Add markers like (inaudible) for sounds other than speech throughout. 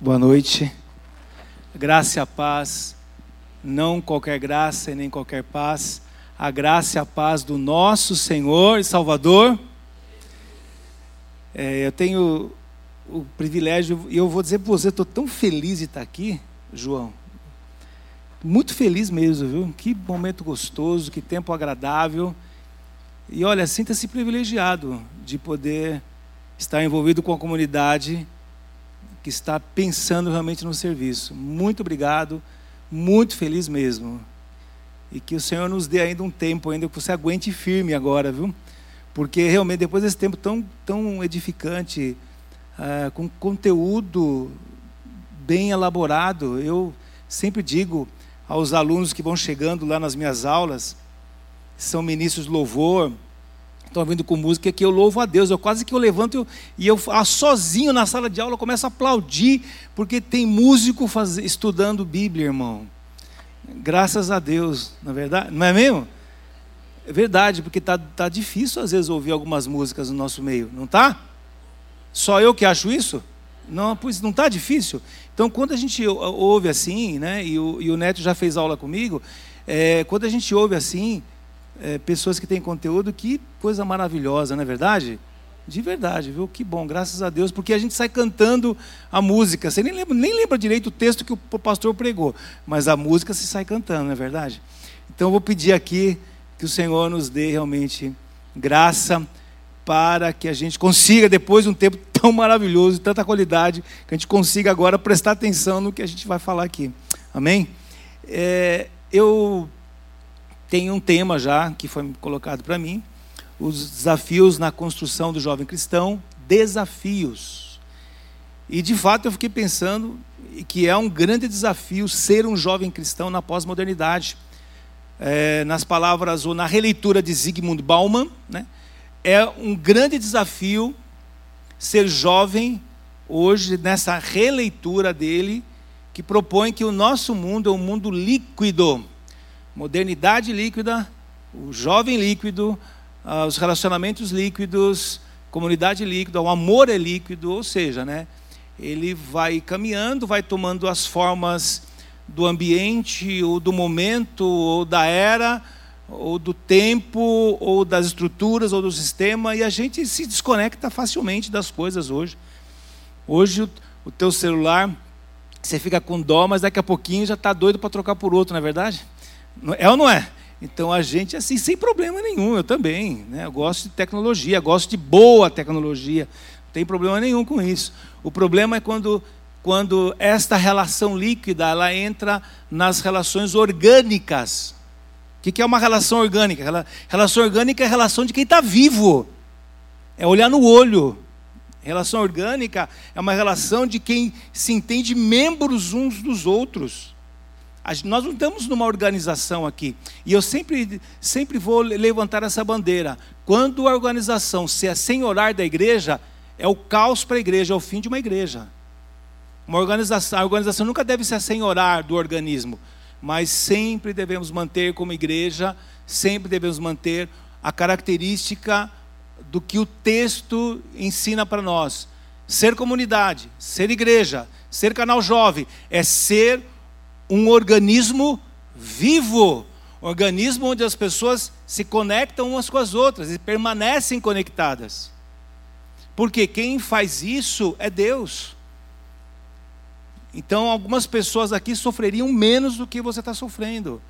Boa noite. Graça e a paz, não qualquer graça e nem qualquer paz, a graça e a paz do nosso Senhor e Salvador. É, eu tenho o privilégio, e eu vou dizer para você, estou tão feliz de estar aqui, João. Muito feliz mesmo, viu? Que momento gostoso, que tempo agradável. E olha, sinta-se privilegiado de poder estar envolvido com a comunidade que está pensando realmente no serviço. Muito obrigado, muito feliz mesmo. E que o Senhor nos dê ainda um tempo, ainda que você aguente firme agora, viu? Porque realmente depois desse tempo tão, tão edificante, uh, com conteúdo bem elaborado, eu sempre digo aos alunos que vão chegando lá nas minhas aulas, são ministros de louvor, estão vindo com música que eu louvo a Deus. Eu quase que eu levanto eu, e eu ah, sozinho na sala de aula começo a aplaudir, porque tem músico faz, estudando Bíblia, irmão. Graças a Deus, na é verdade, não é mesmo? É verdade, porque tá, tá difícil às vezes ouvir algumas músicas no nosso meio, não tá? Só eu que acho isso? Não, pois não está difícil. Então, quando a gente ouve assim, né, e o, e o Neto já fez aula comigo, é, quando a gente ouve assim, é, pessoas que têm conteúdo, que coisa maravilhosa, não é verdade? De verdade, viu? Que bom, graças a Deus, porque a gente sai cantando a música. Você nem lembra, nem lembra direito o texto que o pastor pregou, mas a música se sai cantando, não é verdade? Então eu vou pedir aqui que o Senhor nos dê realmente graça para que a gente consiga, depois de um tempo (laughs) tão maravilhoso, tanta qualidade, que a gente consiga agora prestar atenção no que a gente vai falar aqui. Amém? É, eu tem um tema já que foi colocado para mim, os desafios na construção do jovem cristão, desafios. E de fato eu fiquei pensando que é um grande desafio ser um jovem cristão na pós-modernidade. É, nas palavras ou na releitura de Zygmunt Bauman, né, é um grande desafio ser jovem hoje nessa releitura dele que propõe que o nosso mundo é um mundo líquido modernidade líquida, o jovem líquido, uh, os relacionamentos líquidos, comunidade líquida, o amor é líquido, ou seja, né, ele vai caminhando, vai tomando as formas do ambiente, ou do momento, ou da era, ou do tempo, ou das estruturas, ou do sistema, e a gente se desconecta facilmente das coisas hoje. Hoje o, o teu celular, você fica com dó, mas daqui a pouquinho já está doido para trocar por outro, não é verdade? É ou não é? Então a gente, assim, sem problema nenhum, eu também. Né? Eu gosto de tecnologia, gosto de boa tecnologia, não tem problema nenhum com isso. O problema é quando, quando esta relação líquida ela entra nas relações orgânicas. O que é uma relação orgânica? Relação orgânica é a relação de quem está vivo, é olhar no olho. Relação orgânica é uma relação de quem se entende membros uns dos outros. Nós não estamos numa organização aqui. E eu sempre, sempre vou levantar essa bandeira. Quando a organização se é senhorar da igreja, é o caos para a igreja, é o fim de uma igreja. Uma organização, a organização nunca deve se senhorar do organismo, mas sempre devemos manter como igreja, sempre devemos manter a característica do que o texto ensina para nós. Ser comunidade, ser igreja, ser canal jovem, é ser um organismo vivo, um organismo onde as pessoas se conectam umas com as outras e permanecem conectadas. Porque quem faz isso é Deus. Então, algumas pessoas aqui sofreriam menos do que você está sofrendo.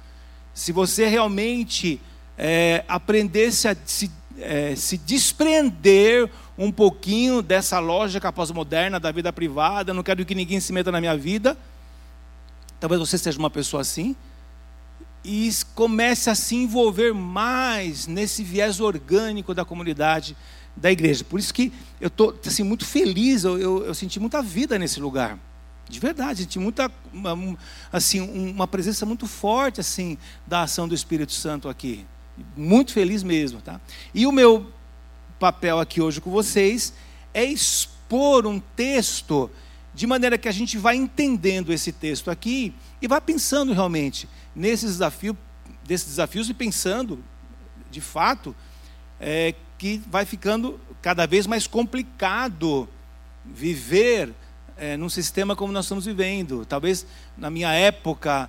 Se você realmente é, aprendesse a se, é, se desprender um pouquinho dessa lógica pós-moderna da vida privada, não quero que ninguém se meta na minha vida Talvez você seja uma pessoa assim. E comece a se envolver mais nesse viés orgânico da comunidade da igreja. Por isso que eu estou assim, muito feliz, eu, eu, eu, senti muita vida nesse lugar. De verdade, senti muita, assim, uma presença muito forte assim da ação do Espírito Santo aqui. Muito feliz mesmo. Tá? E o meu papel aqui hoje com vocês é expor um texto de maneira que a gente vai entendendo esse texto aqui e vai pensando realmente nesses desafios, desses desafios e pensando, de fato, é, que vai ficando cada vez mais complicado viver é, num sistema como nós estamos vivendo. Talvez na minha época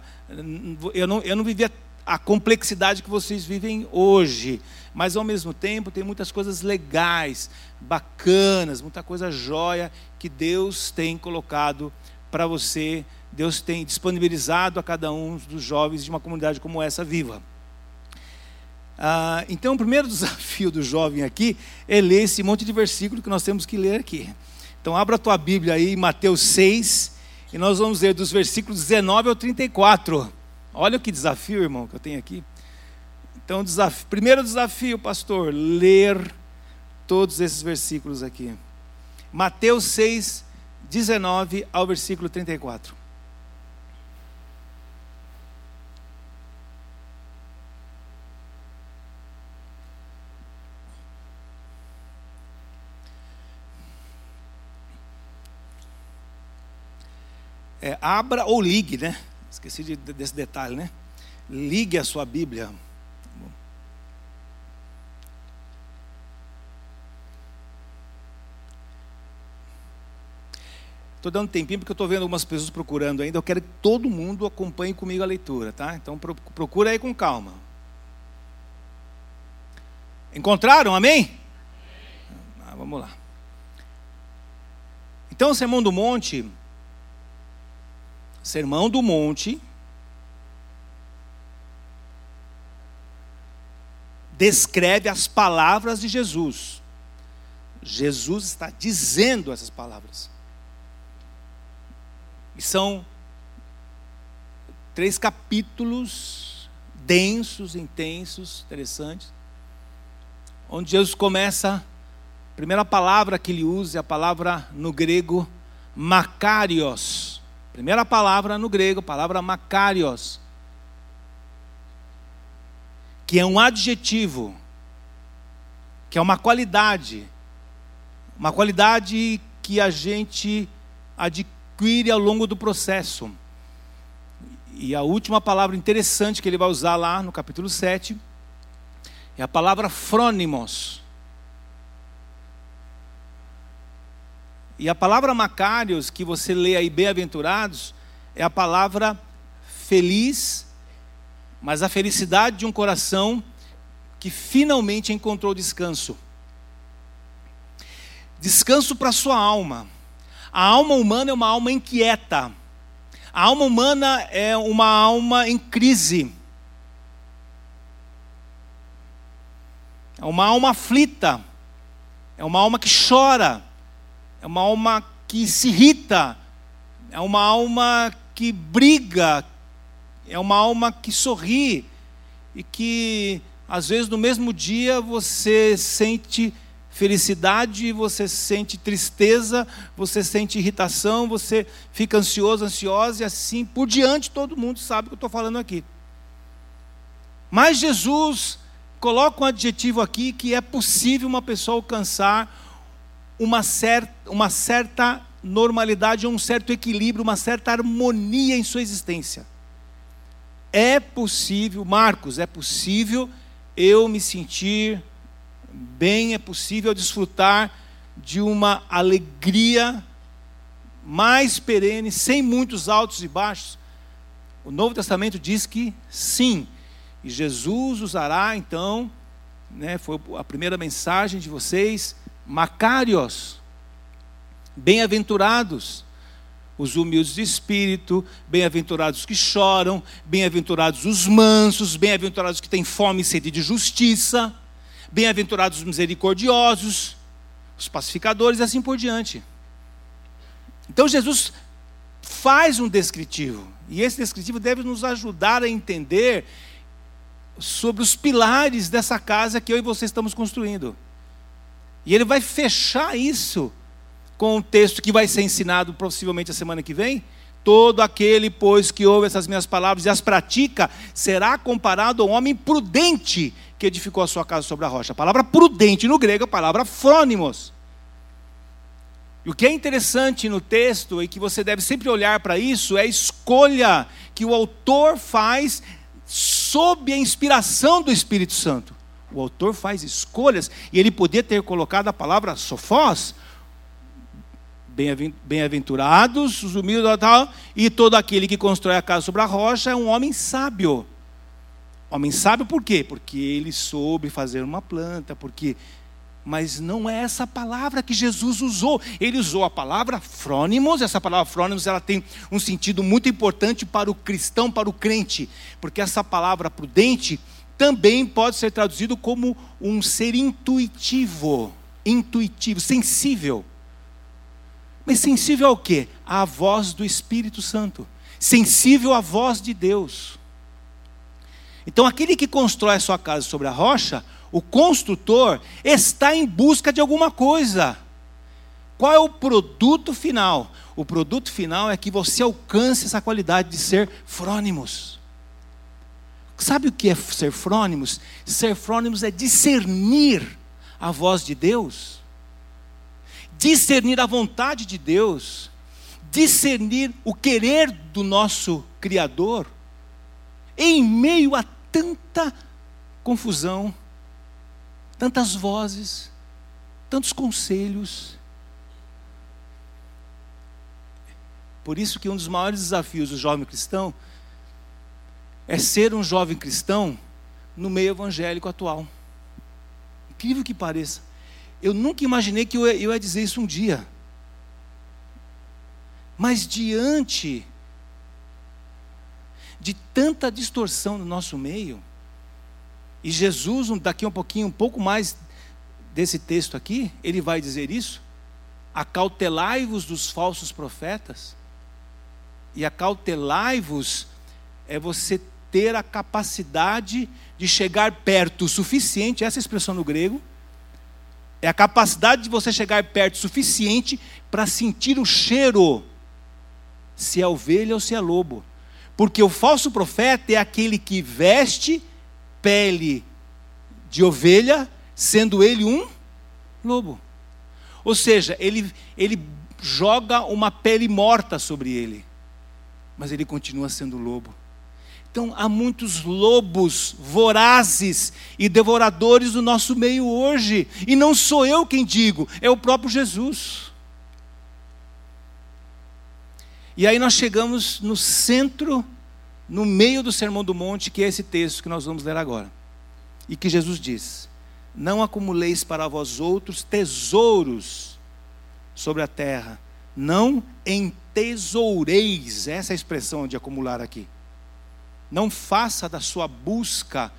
eu não, eu não vivia a complexidade que vocês vivem hoje, mas ao mesmo tempo tem muitas coisas legais, bacanas, muita coisa jóia que Deus tem colocado para você, Deus tem disponibilizado a cada um dos jovens de uma comunidade como essa viva. Ah, então, o primeiro (laughs) desafio do jovem aqui é ler esse monte de versículo que nós temos que ler aqui. Então, abra a tua Bíblia aí, Mateus 6, e nós vamos ler dos versículos 19 ao 34. Olha que desafio, irmão, que eu tenho aqui. Então, desafio, primeiro desafio, pastor, ler todos esses versículos aqui. Mateus 6, 19 ao versículo 34. É, abra ou ligue, né? Esqueci de, desse detalhe, né? Ligue a sua Bíblia. Estou dando tempinho porque eu estou vendo algumas pessoas procurando ainda. Eu quero que todo mundo acompanhe comigo a leitura, tá? Então procura aí com calma. Encontraram? Amém? Ah, vamos lá. Então, o Sermão do Monte Sermão do Monte, descreve as palavras de Jesus. Jesus está dizendo essas palavras. E são três capítulos densos, intensos, interessantes, onde Jesus começa, a primeira palavra que ele usa é a palavra no grego makarios Primeira palavra no grego, palavra makarios, que é um adjetivo, que é uma qualidade, uma qualidade que a gente adquire ao longo do processo. E a última palavra interessante que ele vai usar lá no capítulo 7 é a palavra frônimos E a palavra Macários, que você lê aí, bem-aventurados, é a palavra feliz, mas a felicidade de um coração que finalmente encontrou descanso. Descanso para sua alma. A alma humana é uma alma inquieta. A alma humana é uma alma em crise. É uma alma aflita. É uma alma que chora é uma alma que se irrita, é uma alma que briga, é uma alma que sorri e que às vezes no mesmo dia você sente felicidade, você sente tristeza, você sente irritação, você fica ansioso, ansiosa e assim por diante, todo mundo sabe o que eu estou falando aqui. Mas Jesus coloca um adjetivo aqui que é possível uma pessoa alcançar uma certa, uma certa normalidade, um certo equilíbrio, uma certa harmonia em sua existência. É possível, Marcos, é possível eu me sentir bem, é possível desfrutar de uma alegria mais perene, sem muitos altos e baixos. O Novo Testamento diz que sim, e Jesus usará então, né, foi a primeira mensagem de vocês, Macários, bem-aventurados, os humildes de espírito, bem-aventurados que choram, bem-aventurados os mansos, bem-aventurados que têm fome e sede de justiça, bem-aventurados os misericordiosos, os pacificadores e assim por diante. Então Jesus faz um descritivo, e esse descritivo deve nos ajudar a entender sobre os pilares dessa casa que eu e você estamos construindo. E ele vai fechar isso com um texto que vai ser ensinado possivelmente a semana que vem. Todo aquele, pois, que ouve essas minhas palavras e as pratica, será comparado a um homem prudente que edificou a sua casa sobre a rocha. A palavra prudente no grego é a palavra frônimos. E o que é interessante no texto e que você deve sempre olhar para isso é a escolha que o autor faz sob a inspiração do Espírito Santo. O autor faz escolhas e ele podia ter colocado a palavra sofós, Bem-aventurados os humildes tal, e todo aquele que constrói a casa sobre a rocha é um homem sábio. Homem sábio por quê? Porque ele soube fazer uma planta, porque mas não é essa palavra que Jesus usou. Ele usou a palavra frônimos. Essa palavra frônimos ela tem um sentido muito importante para o cristão, para o crente, porque essa palavra prudente também pode ser traduzido como um ser intuitivo, intuitivo, sensível. Mas sensível ao quê? À voz do Espírito Santo. Sensível à voz de Deus. Então, aquele que constrói a sua casa sobre a rocha, o construtor está em busca de alguma coisa. Qual é o produto final? O produto final é que você alcance essa qualidade de ser frônimos. Sabe o que é ser frônimos? Ser frônimos é discernir a voz de Deus discernir a vontade de Deus, discernir o querer do nosso Criador, em meio a tanta confusão, tantas vozes, tantos conselhos. Por isso que um dos maiores desafios do jovem cristão é ser um jovem cristão no meio evangélico atual. Incrível que pareça. Eu nunca imaginei que eu ia, eu ia dizer isso um dia. Mas diante de tanta distorção no nosso meio, e Jesus, daqui a um pouquinho, um pouco mais desse texto aqui, ele vai dizer isso: acautelai-vos dos falsos profetas, e acautelai-vos é você ter a capacidade de chegar perto o suficiente, essa expressão no grego, é a capacidade de você chegar perto o suficiente para sentir o cheiro, se é ovelha ou se é lobo. Porque o falso profeta é aquele que veste pele de ovelha, sendo ele um lobo. Ou seja, ele, ele joga uma pele morta sobre ele, mas ele continua sendo lobo. Então, há muitos lobos vorazes e devoradores no nosso meio hoje, e não sou eu quem digo, é o próprio Jesus. E aí nós chegamos no centro, no meio do Sermão do Monte, que é esse texto que nós vamos ler agora. E que Jesus diz: Não acumuleis para vós outros tesouros sobre a terra, não entesoureis, essa é a expressão de acumular aqui não faça da sua busca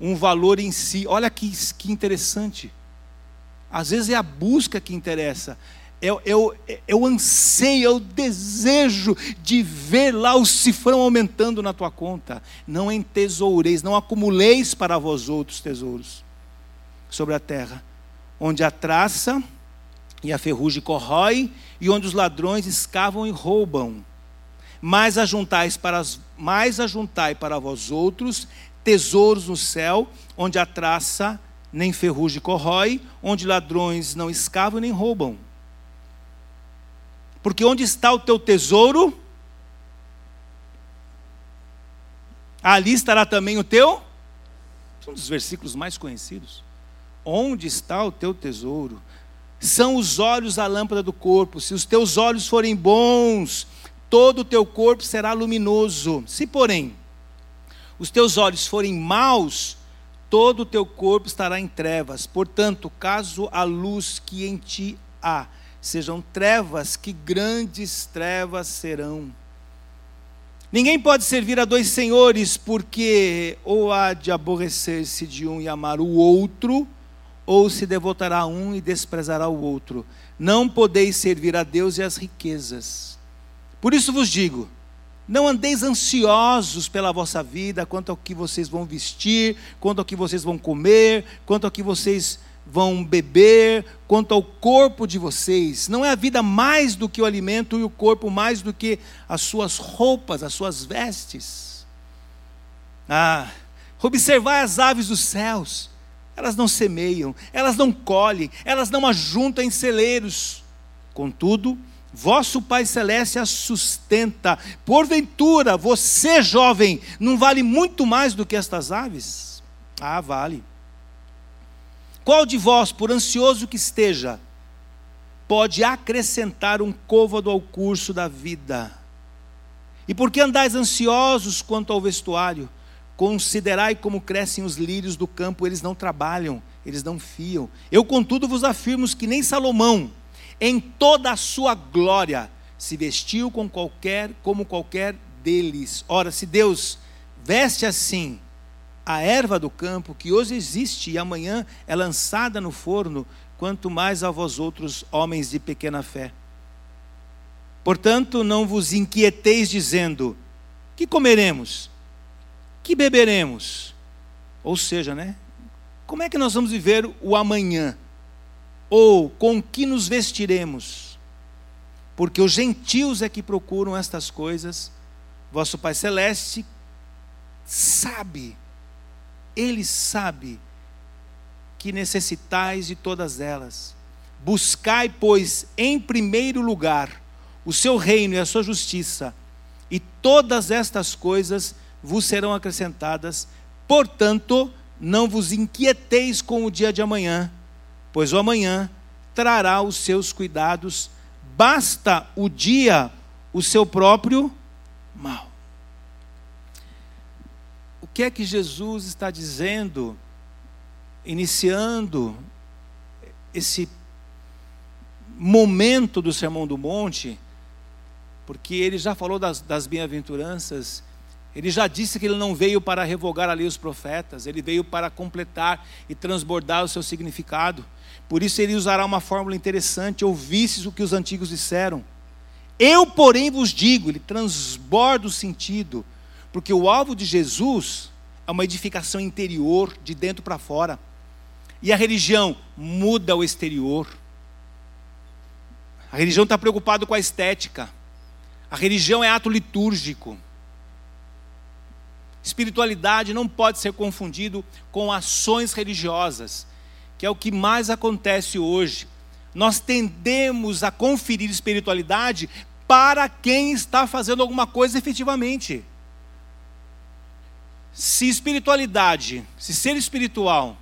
um valor em si. Olha que, que interessante. Às vezes é a busca que interessa. É, é, é o anseio, é o desejo de ver lá o cifrão aumentando na tua conta. Não entesoureis, não acumuleis para vós outros tesouros sobre a terra, onde a traça e a ferrugem corrói, e onde os ladrões escavam e roubam mais ajuntais para mais ajuntai para vós outros tesouros no céu, onde a traça nem ferrugem corrói, onde ladrões não escavam nem roubam. Porque onde está o teu tesouro, ali estará também o teu. Um dos versículos mais conhecidos. Onde está o teu tesouro? São os olhos a lâmpada do corpo. Se os teus olhos forem bons, todo o teu corpo será luminoso. Se, porém, os teus olhos forem maus, todo o teu corpo estará em trevas. Portanto, caso a luz que em ti há sejam trevas, que grandes trevas serão. Ninguém pode servir a dois senhores, porque ou há de aborrecer-se de um e amar o outro, ou se devotará a um e desprezará o outro. Não podeis servir a Deus e as riquezas. Por isso vos digo: não andeis ansiosos pela vossa vida, quanto ao que vocês vão vestir, quanto ao que vocês vão comer, quanto ao que vocês vão beber, quanto ao corpo de vocês. Não é a vida mais do que o alimento e o corpo mais do que as suas roupas, as suas vestes. Ah, observai as aves dos céus. Elas não semeiam, elas não colhem, elas não ajuntam em celeiros. Contudo, Vosso Pai Celeste a sustenta. Porventura, você, jovem, não vale muito mais do que estas aves? Ah, vale. Qual de vós, por ansioso que esteja, pode acrescentar um côvado ao curso da vida. E por que andais ansiosos quanto ao vestuário? Considerai como crescem os lírios do campo, eles não trabalham, eles não fiam. Eu, contudo, vos afirmo que nem Salomão, em toda a sua glória, se vestiu com qualquer, como qualquer deles. Ora, se Deus veste assim a erva do campo, que hoje existe e amanhã é lançada no forno, quanto mais a vós outros, homens de pequena fé. Portanto, não vos inquieteis dizendo: que comeremos? Que beberemos? Ou seja, né? Como é que nós vamos viver o amanhã? Ou com que nos vestiremos? Porque os gentios é que procuram estas coisas, vosso Pai Celeste sabe, Ele sabe que necessitais de todas elas. Buscai, pois, em primeiro lugar o seu reino e a sua justiça, e todas estas coisas vos serão acrescentadas. Portanto, não vos inquieteis com o dia de amanhã, pois o amanhã trará os seus cuidados, basta o dia o seu próprio mal. O que é que Jesus está dizendo, iniciando esse momento do Sermão do Monte? porque ele já falou das, das bem-aventuranças, ele já disse que ele não veio para revogar ali os profetas, ele veio para completar e transbordar o seu significado. Por isso ele usará uma fórmula interessante: ouvistes o que os antigos disseram. Eu, porém, vos digo, ele transborda o sentido, porque o alvo de Jesus é uma edificação interior, de dentro para fora. E a religião muda o exterior. A religião está preocupada com a estética. A religião é ato litúrgico. Espiritualidade não pode ser confundido com ações religiosas, que é o que mais acontece hoje. Nós tendemos a conferir espiritualidade para quem está fazendo alguma coisa efetivamente. Se espiritualidade, se ser espiritual,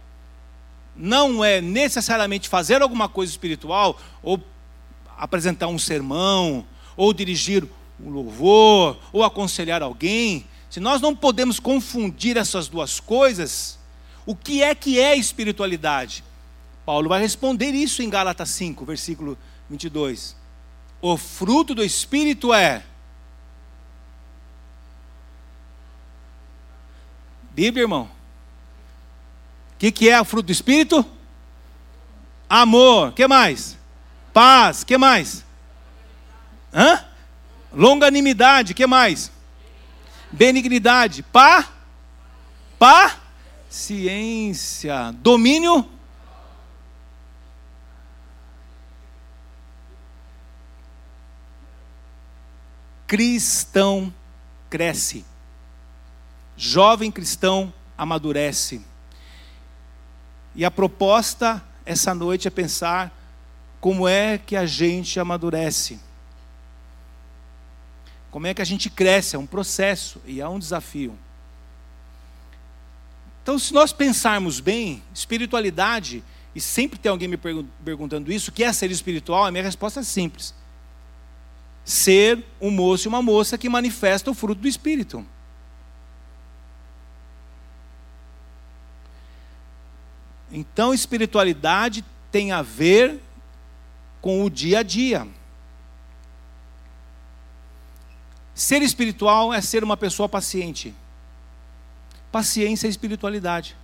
não é necessariamente fazer alguma coisa espiritual, ou apresentar um sermão, ou dirigir um louvor, ou aconselhar alguém, se nós não podemos confundir essas duas coisas, o que é que é espiritualidade? Paulo vai responder isso em Gálatas 5, versículo 22. O fruto do Espírito é. Bíblia, irmão. O que, que é o fruto do Espírito? Amor. que mais? Paz. que mais? Hã? Longanimidade, que mais? Benignidade, pá, pá, ciência, domínio. Cristão cresce. Jovem cristão amadurece. E a proposta essa noite é pensar como é que a gente amadurece. Como é que a gente cresce? É um processo e é um desafio. Então, se nós pensarmos bem, espiritualidade, e sempre tem alguém me perguntando isso, o que é ser espiritual? A minha resposta é simples: ser um moço e uma moça que manifesta o fruto do Espírito. Então, espiritualidade tem a ver com o dia a dia. Ser espiritual é ser uma pessoa paciente. Paciência é espiritualidade.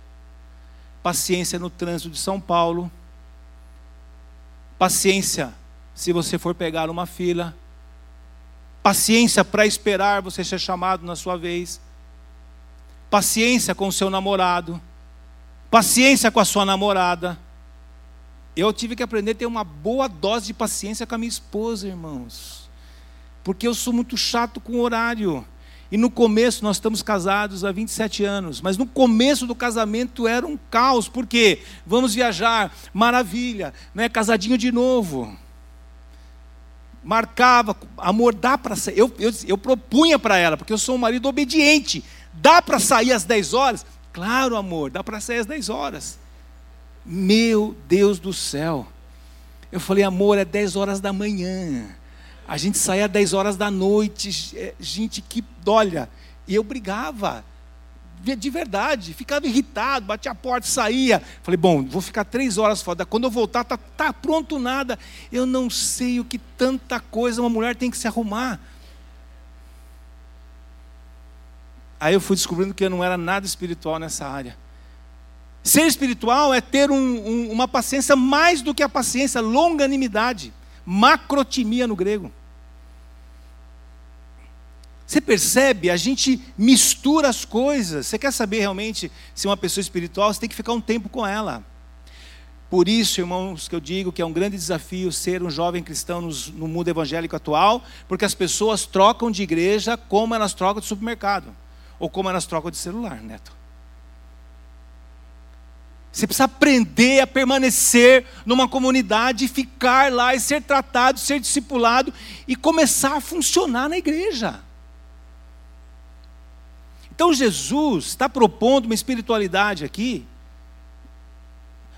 Paciência no trânsito de São Paulo. Paciência se você for pegar uma fila. Paciência para esperar você ser chamado na sua vez. Paciência com o seu namorado. Paciência com a sua namorada. Eu tive que aprender a ter uma boa dose de paciência com a minha esposa, irmãos porque eu sou muito chato com horário. E no começo, nós estamos casados há 27 anos, mas no começo do casamento era um caos, porque vamos viajar, maravilha, né? casadinho de novo. Marcava, amor, dá para sair. Eu, eu, eu propunha para ela, porque eu sou um marido obediente, dá para sair às 10 horas? Claro, amor, dá para sair às 10 horas. Meu Deus do céu. Eu falei, amor, é 10 horas da manhã. A gente saía às 10 horas da noite. Gente, que. Olha. E eu brigava. De verdade. Ficava irritado, batia a porta, saía. Falei, bom, vou ficar três horas fora. Quando eu voltar, tá, tá pronto nada. Eu não sei o que tanta coisa uma mulher tem que se arrumar. Aí eu fui descobrindo que eu não era nada espiritual nessa área. Ser espiritual é ter um, um, uma paciência mais do que a paciência, longanimidade, macrotimia no grego. Você percebe? A gente mistura as coisas. Você quer saber realmente se uma pessoa espiritual, você tem que ficar um tempo com ela. Por isso, irmãos, que eu digo que é um grande desafio ser um jovem cristão no mundo evangélico atual, porque as pessoas trocam de igreja como elas trocam de supermercado, ou como elas trocam de celular, neto. Você precisa aprender a permanecer numa comunidade, ficar lá e ser tratado, ser discipulado e começar a funcionar na igreja. Então Jesus está propondo uma espiritualidade aqui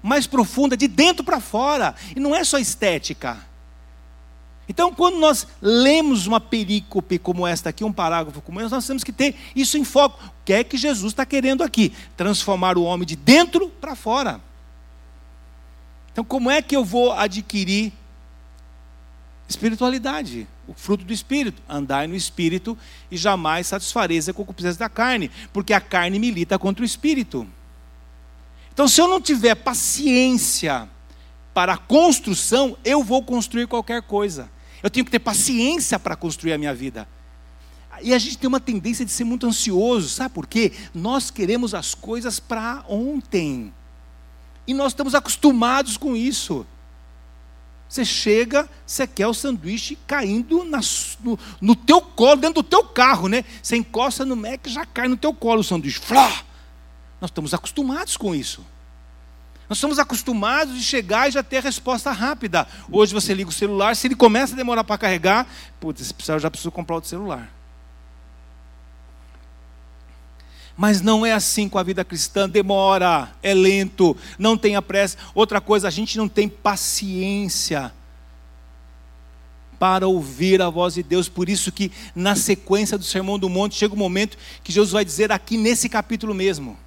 mais profunda, de dentro para fora, e não é só estética. Então, quando nós lemos uma perícope como esta aqui, um parágrafo como esse, nós temos que ter isso em foco. O que é que Jesus está querendo aqui? Transformar o homem de dentro para fora. Então, como é que eu vou adquirir espiritualidade? o fruto do Espírito. Andai no Espírito e jamais satisfareis a concupiscência da carne, porque a carne milita contra o Espírito. Então, se eu não tiver paciência para a construção, eu vou construir qualquer coisa. Eu tenho que ter paciência para construir a minha vida. E a gente tem uma tendência de ser muito ansioso, sabe por quê? Nós queremos as coisas para ontem. E nós estamos acostumados com isso. Você chega, você quer o sanduíche caindo na, no, no, teu colo, dentro do teu carro, né? Você encosta no Mac já cai no teu colo o sanduíche. Flá! Nós estamos acostumados com isso. Nós estamos acostumados de chegar e já ter a resposta rápida. Hoje você liga o celular, se ele começa a demorar para carregar, putz, já preciso comprar outro celular. Mas não é assim com a vida cristã, demora, é lento, não tenha pressa. Outra coisa, a gente não tem paciência para ouvir a voz de Deus. Por isso que na sequência do Sermão do Monte chega o um momento que Jesus vai dizer aqui nesse capítulo mesmo.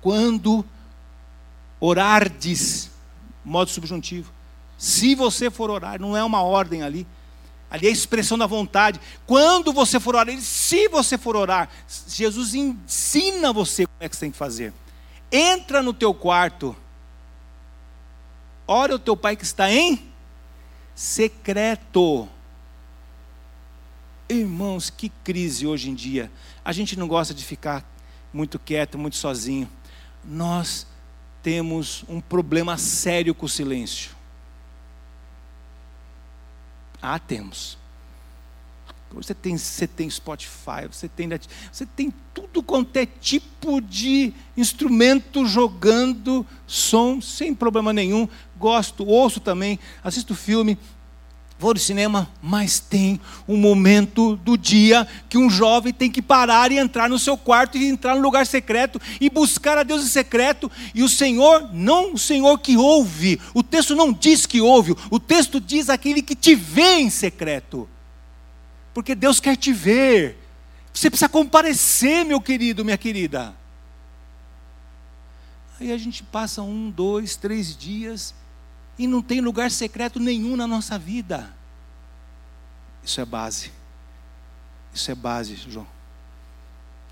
Quando orardes, modo subjuntivo. Se você for orar, não é uma ordem ali. Ali é a expressão da vontade. Quando você for orar, ele, se você for orar, Jesus ensina você como é que você tem que fazer. Entra no teu quarto. Ora o teu pai que está em secreto. Irmãos, que crise hoje em dia. A gente não gosta de ficar muito quieto, muito sozinho. Nós temos um problema sério com o silêncio. Ah, temos. Você tem, você tem Spotify, você tem, você tem tudo quanto é tipo de instrumento jogando som sem problema nenhum. Gosto, ouço também, assisto filme, vou ao cinema, mas tem um momento do dia que um jovem tem que parar e entrar no seu quarto e entrar no lugar secreto e buscar a Deus em secreto. E o Senhor, não o Senhor que ouve, o texto não diz que ouve, o texto diz aquele que te vê em secreto. Porque Deus quer te ver. Você precisa comparecer, meu querido, minha querida. Aí a gente passa um, dois, três dias e não tem lugar secreto nenhum na nossa vida. Isso é base. Isso é base, João.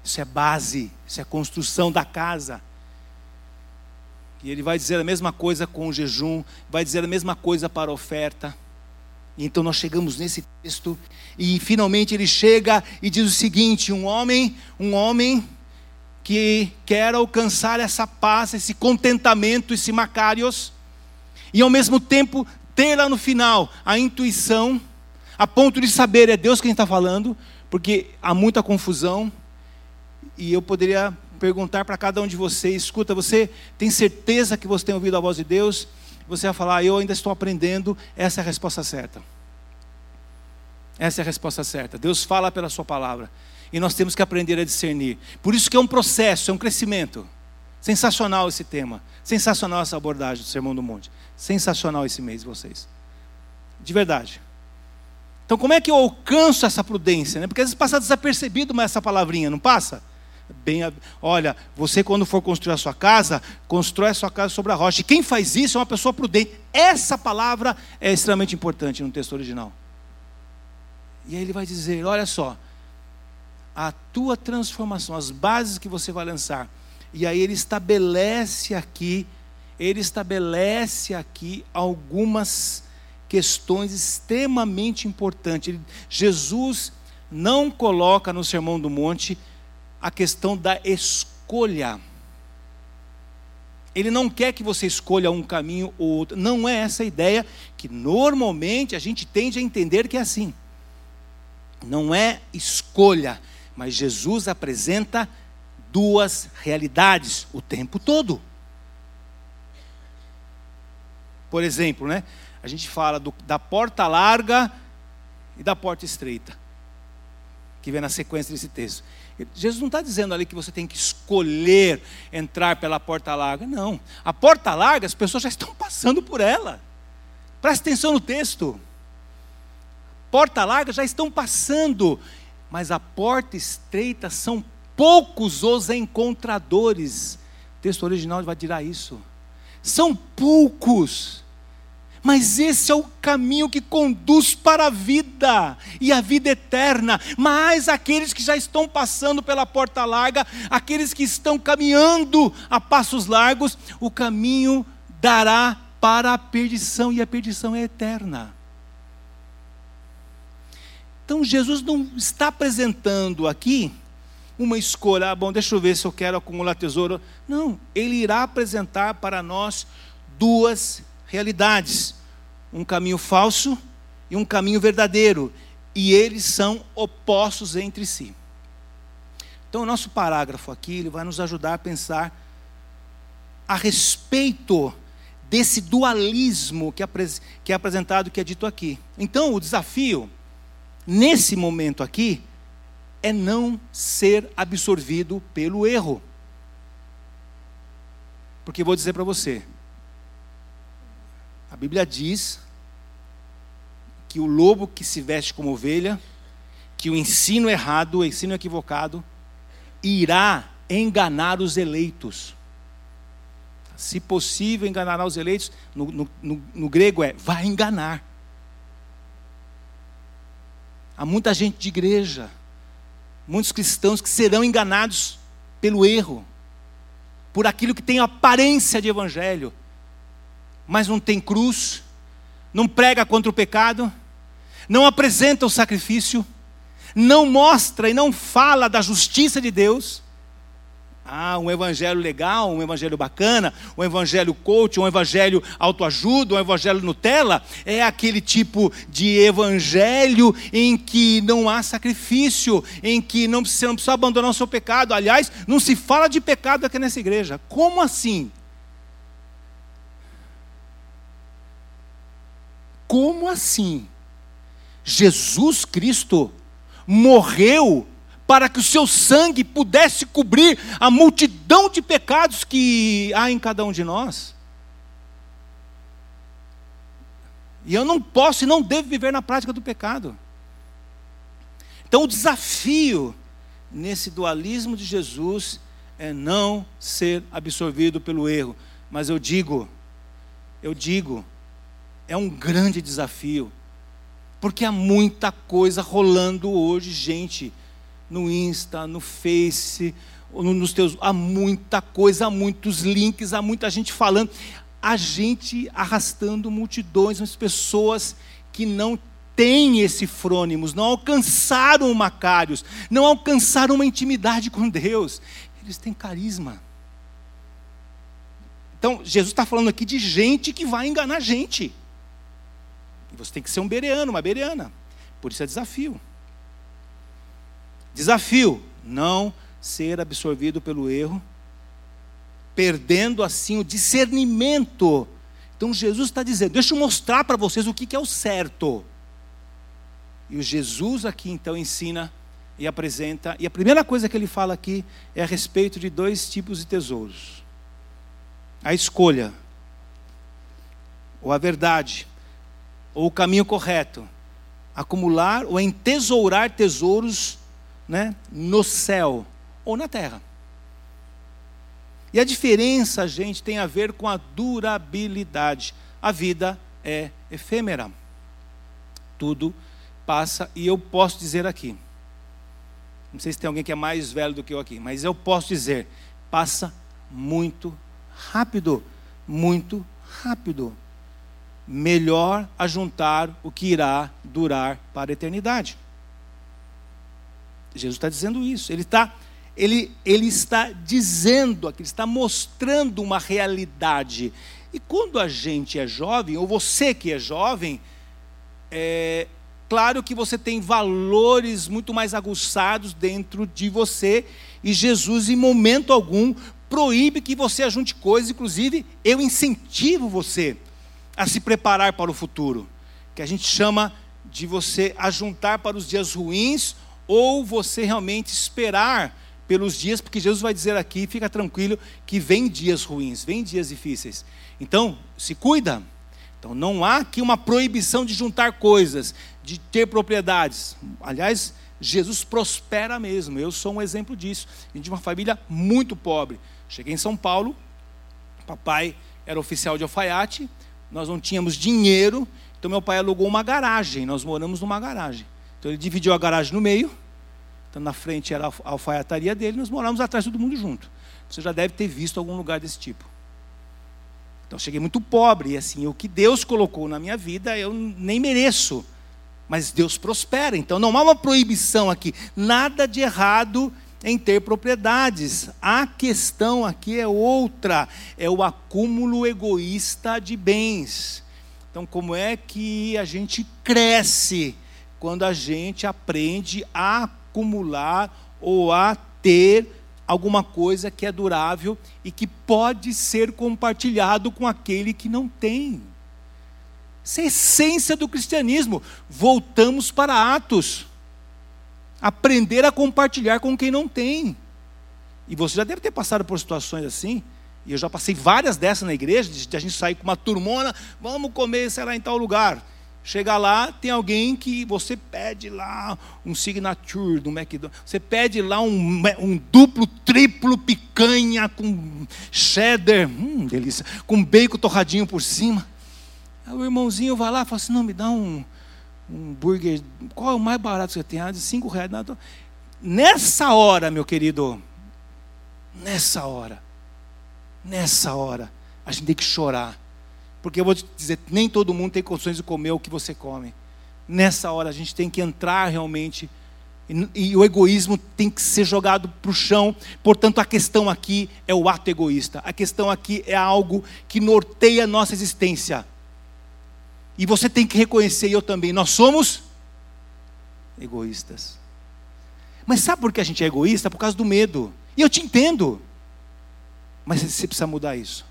Isso é base. Isso é construção da casa. E ele vai dizer a mesma coisa com o jejum, vai dizer a mesma coisa para a oferta. E então nós chegamos nesse texto e finalmente ele chega e diz o seguinte: um homem, um homem que quer alcançar essa paz, esse contentamento, esse macários, e ao mesmo tempo ter lá no final a intuição, a ponto de saber é Deus quem está falando, porque há muita confusão, e eu poderia perguntar para cada um de vocês: escuta, você tem certeza que você tem ouvido a voz de Deus? Você vai falar, eu ainda estou aprendendo, essa é a resposta certa. Essa é a resposta certa. Deus fala pela sua palavra. E nós temos que aprender a discernir. Por isso que é um processo, é um crescimento. Sensacional esse tema. Sensacional essa abordagem do Sermão do Monte. Sensacional esse mês, vocês. De verdade. Então, como é que eu alcanço essa prudência? Né? Porque às vezes passa desapercebido essa palavrinha, não passa? Bem, olha, você quando for construir a sua casa, constrói a sua casa sobre a rocha. E quem faz isso é uma pessoa prudente. Essa palavra é extremamente importante no texto original. E aí ele vai dizer: olha só, a tua transformação, as bases que você vai lançar. E aí ele estabelece aqui, ele estabelece aqui algumas questões extremamente importantes. Jesus não coloca no Sermão do Monte a questão da escolha. Ele não quer que você escolha um caminho ou outro. Não é essa a ideia que normalmente a gente tende a entender que é assim. Não é escolha, mas Jesus apresenta duas realidades o tempo todo. Por exemplo, né? A gente fala do, da porta larga e da porta estreita, que vem na sequência desse texto. Jesus não está dizendo ali que você tem que escolher entrar pela porta larga. Não. A porta larga, as pessoas já estão passando por ela. Preste atenção no texto. Porta larga já estão passando, mas a porta estreita são poucos os encontradores. O texto original vai dizer isso. São poucos. Mas esse é o caminho que conduz para a vida e a vida eterna. Mas aqueles que já estão passando pela porta larga, aqueles que estão caminhando a passos largos, o caminho dará para a perdição e a perdição é eterna. Então Jesus não está apresentando aqui uma escolha, ah, bom, deixa eu ver se eu quero acumular tesouro. Não, ele irá apresentar para nós duas realidades: um caminho falso e um caminho verdadeiro, e eles são opostos entre si. Então, o nosso parágrafo aqui ele vai nos ajudar a pensar a respeito desse dualismo que é apresentado, que é dito aqui. Então, o desafio, nesse momento aqui, é não ser absorvido pelo erro. Porque vou dizer para você, a Bíblia diz que o lobo que se veste como ovelha, que o ensino errado, o ensino equivocado, irá enganar os eleitos. Se possível, enganará os eleitos. No, no, no, no grego é vai enganar. Há muita gente de igreja, muitos cristãos que serão enganados pelo erro, por aquilo que tem aparência de evangelho, mas não tem cruz, não prega contra o pecado, não apresenta o sacrifício, não mostra e não fala da justiça de Deus. Ah, um evangelho legal, um evangelho bacana, um evangelho coach, um evangelho autoajuda, um evangelho Nutella, é aquele tipo de evangelho em que não há sacrifício, em que não você não precisa abandonar o seu pecado. Aliás, não se fala de pecado aqui nessa igreja. Como assim? Como assim? Jesus Cristo morreu para que o seu sangue pudesse cobrir a multidão de pecados que há em cada um de nós. E eu não posso e não devo viver na prática do pecado. Então, o desafio nesse dualismo de Jesus é não ser absorvido pelo erro. Mas eu digo, eu digo, é um grande desafio, porque há muita coisa rolando hoje, gente, no Insta, no Face, nos teus, há muita coisa, há muitos links, há muita gente falando, a gente arrastando multidões, as pessoas que não têm esse frônimos, não alcançaram o Macários, não alcançaram uma intimidade com Deus, eles têm carisma. Então, Jesus está falando aqui de gente que vai enganar gente. E você tem que ser um bereano, uma bereana. Por isso é desafio. Desafio: não ser absorvido pelo erro, perdendo assim o discernimento. Então Jesus está dizendo: deixa eu mostrar para vocês o que é o certo. E o Jesus aqui então ensina e apresenta, e a primeira coisa que ele fala aqui é a respeito de dois tipos de tesouros: a escolha ou a verdade, ou o caminho correto. Acumular ou entesourar tesouros né, no céu ou na terra. E a diferença, gente, tem a ver com a durabilidade. A vida é efêmera. Tudo passa, e eu posso dizer aqui, não sei se tem alguém que é mais velho do que eu aqui, mas eu posso dizer, passa muito rápido, muito rápido. Melhor ajuntar o que irá durar para a eternidade. Jesus está dizendo isso. Ele está, ele, ele está dizendo aqui, ele está mostrando uma realidade. E quando a gente é jovem, ou você que é jovem, é claro que você tem valores muito mais aguçados dentro de você, e Jesus, em momento algum, proíbe que você ajunte coisas, inclusive eu incentivo você a se preparar para o futuro, que a gente chama de você ajuntar para os dias ruins ou você realmente esperar pelos dias, porque Jesus vai dizer aqui, fica tranquilo, que vem dias ruins, vem dias difíceis. Então, se cuida. Então, não há aqui uma proibição de juntar coisas, de ter propriedades. Aliás, Jesus prospera mesmo. Eu sou um exemplo disso. de uma família muito pobre. Cheguei em São Paulo, papai era oficial de alfaiate, nós não tínhamos dinheiro, então meu pai alugou uma garagem, nós moramos numa garagem. Então ele dividiu a garagem no meio, então na frente era a alfaiataria dele, nós morávamos atrás todo mundo junto. Você já deve ter visto algum lugar desse tipo. Então cheguei muito pobre, e assim, o que Deus colocou na minha vida eu nem mereço, mas Deus prospera, então não há uma proibição aqui, nada de errado em ter propriedades. A questão aqui é outra, é o acúmulo egoísta de bens. Então, como é que a gente cresce quando a gente aprende a acumular ou a ter alguma coisa que é durável e que pode ser compartilhado com aquele que não tem? Essa é a essência do cristianismo. Voltamos para Atos aprender a compartilhar com quem não tem. E você já deve ter passado por situações assim. E eu já passei várias dessas na igreja, de a gente sair com uma turmona, vamos comer, sei lá, em tal lugar. Chega lá, tem alguém que você pede lá um signature do McDonald's, você pede lá um, um duplo, triplo picanha com cheddar, hum, delícia, com bacon torradinho por cima. Aí o irmãozinho vai lá e fala assim: não, me dá um, um burger, qual é o mais barato que você tem? Ah, de cinco reais. Não, nessa hora, meu querido, nessa hora, nessa hora, a gente tem que chorar. Porque eu vou te dizer, nem todo mundo tem condições de comer o que você come. Nessa hora a gente tem que entrar realmente, e, e o egoísmo tem que ser jogado para o chão. Portanto, a questão aqui é o ato egoísta. A questão aqui é algo que norteia a nossa existência. E você tem que reconhecer, e eu também, nós somos egoístas. Mas sabe por que a gente é egoísta? Por causa do medo. E eu te entendo. Mas você precisa mudar isso.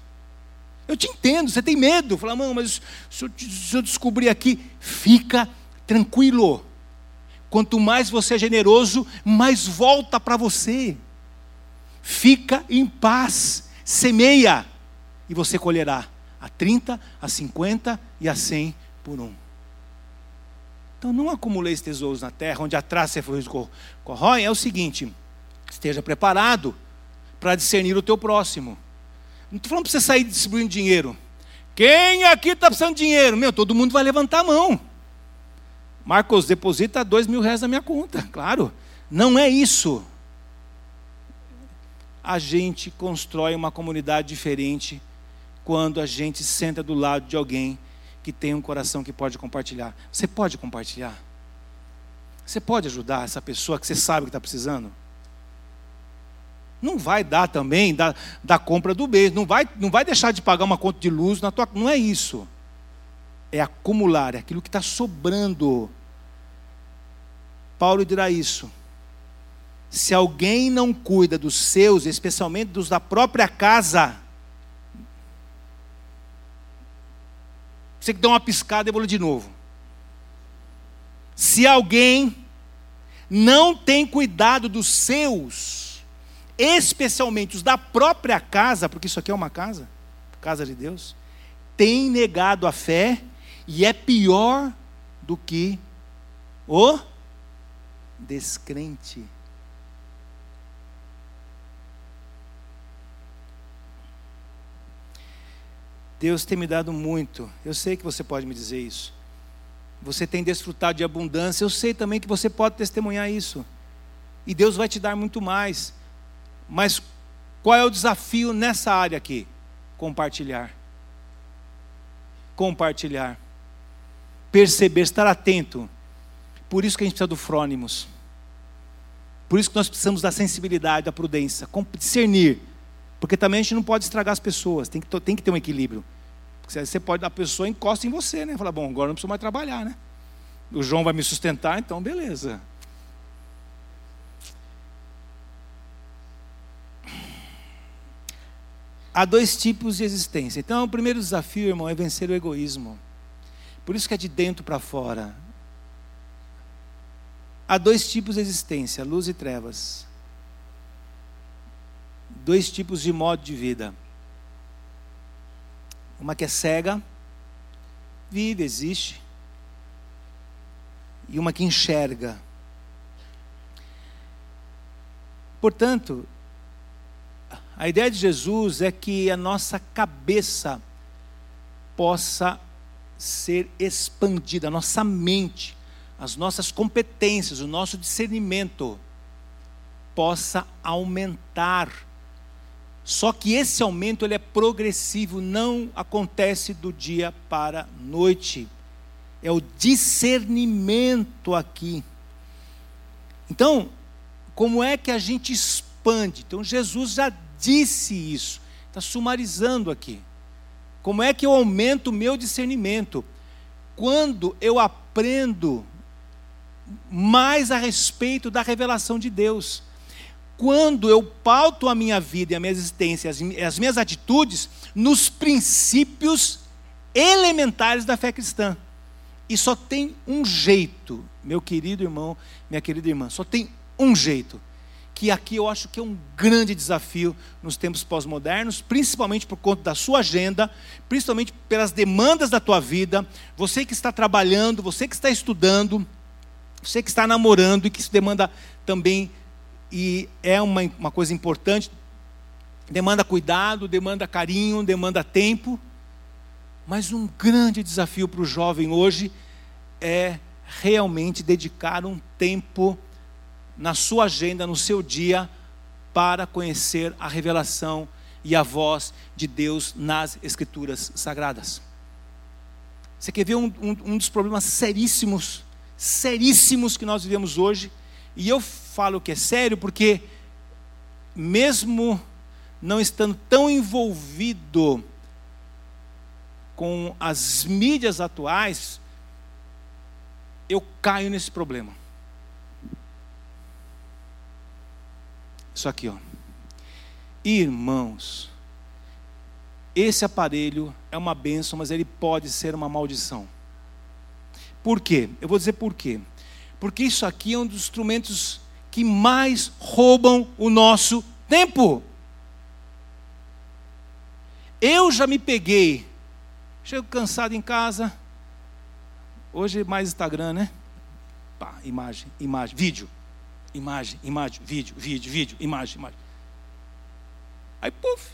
Eu te entendo, você tem medo. Fala, mano, mas se eu, se eu descobrir aqui, fica tranquilo. Quanto mais você é generoso, mais volta para você. Fica em paz, semeia, e você colherá a 30, a 50 e a 100 por um. Então não acumuleis tesouros na terra, onde a traça e a corroem. É o seguinte: esteja preparado para discernir o teu próximo. Não estou falando para você sair distribuindo dinheiro. Quem aqui está precisando de dinheiro? Meu, todo mundo vai levantar a mão. Marcos, deposita dois mil reais na minha conta. (laughs) Claro, não é isso. A gente constrói uma comunidade diferente quando a gente senta do lado de alguém que tem um coração que pode compartilhar. Você pode compartilhar? Você pode ajudar essa pessoa que você sabe que está precisando? Não vai dar também da, da compra do mês, não vai, não vai deixar de pagar uma conta de luz na tua. Não é isso. É acumular, é aquilo que está sobrando. Paulo dirá isso. Se alguém não cuida dos seus, especialmente dos da própria casa, Você que dá uma piscada e vou de novo. Se alguém não tem cuidado dos seus, especialmente os da própria casa, porque isso aqui é uma casa, casa de Deus, tem negado a fé e é pior do que o descrente. Deus tem me dado muito. Eu sei que você pode me dizer isso. Você tem desfrutado de abundância. Eu sei também que você pode testemunhar isso. E Deus vai te dar muito mais. Mas qual é o desafio nessa área aqui? Compartilhar. Compartilhar. Perceber, estar atento. Por isso que a gente precisa do frônimos. Por isso que nós precisamos da sensibilidade, da prudência, discernir porque também a gente não pode estragar as pessoas, tem que, tem que ter um equilíbrio. Porque você pode, a pessoa encosta em você, né? Fala, bom, agora não preciso mais trabalhar, né? O João vai me sustentar, então beleza. Há dois tipos de existência. Então, o primeiro desafio, irmão, é vencer o egoísmo. Por isso que é de dentro para fora. Há dois tipos de existência: luz e trevas dois tipos de modo de vida. Uma que é cega, vive, existe, e uma que enxerga. Portanto, a ideia de Jesus é que a nossa cabeça possa ser expandida, a nossa mente, as nossas competências, o nosso discernimento possa aumentar só que esse aumento ele é progressivo, não acontece do dia para a noite. É o discernimento aqui. Então, como é que a gente expande? Então, Jesus já disse isso, está sumarizando aqui. Como é que eu aumento o meu discernimento? Quando eu aprendo mais a respeito da revelação de Deus quando eu pauto a minha vida e a minha existência, as, as minhas atitudes, nos princípios elementares da fé cristã. E só tem um jeito, meu querido irmão, minha querida irmã, só tem um jeito. Que aqui eu acho que é um grande desafio nos tempos pós-modernos, principalmente por conta da sua agenda, principalmente pelas demandas da tua vida. Você que está trabalhando, você que está estudando, você que está namorando e que isso demanda também e é uma, uma coisa importante, demanda cuidado, demanda carinho, demanda tempo, mas um grande desafio para o jovem hoje é realmente dedicar um tempo na sua agenda, no seu dia, para conhecer a revelação e a voz de Deus nas Escrituras Sagradas. Você quer ver um, um, um dos problemas seríssimos, seríssimos que nós vivemos hoje? E eu falo que é sério porque, mesmo não estando tão envolvido com as mídias atuais, eu caio nesse problema. Isso aqui, ó. Irmãos, esse aparelho é uma benção, mas ele pode ser uma maldição. Por quê? Eu vou dizer por quê porque isso aqui é um dos instrumentos que mais roubam o nosso tempo. Eu já me peguei, chego cansado em casa, hoje é mais Instagram, né? Pá, imagem, imagem, vídeo, imagem, imagem, vídeo, vídeo, vídeo, imagem, imagem. Aí, puf,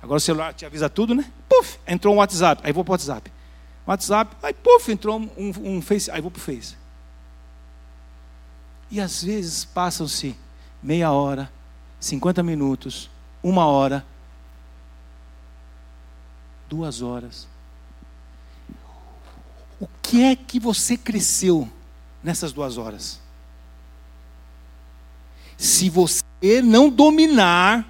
agora o celular te avisa tudo, né? Puf, entrou um WhatsApp, aí vou para o WhatsApp. WhatsApp, aí puf, entrou um, um Face, aí vou para o Face. E às vezes passam-se meia hora, 50 minutos, uma hora, duas horas. O que é que você cresceu nessas duas horas? Se você não dominar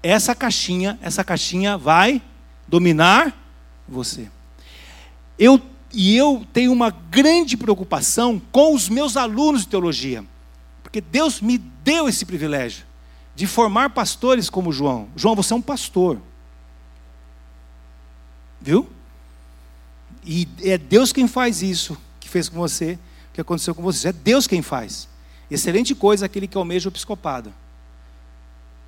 essa caixinha, essa caixinha vai dominar você. Eu e eu tenho uma grande preocupação com os meus alunos de teologia, porque Deus me deu esse privilégio de formar pastores como João. João, você é um pastor. Viu? E é Deus quem faz isso, que fez com você, que aconteceu com você. É Deus quem faz. Excelente coisa aquele que almeja o episcopado.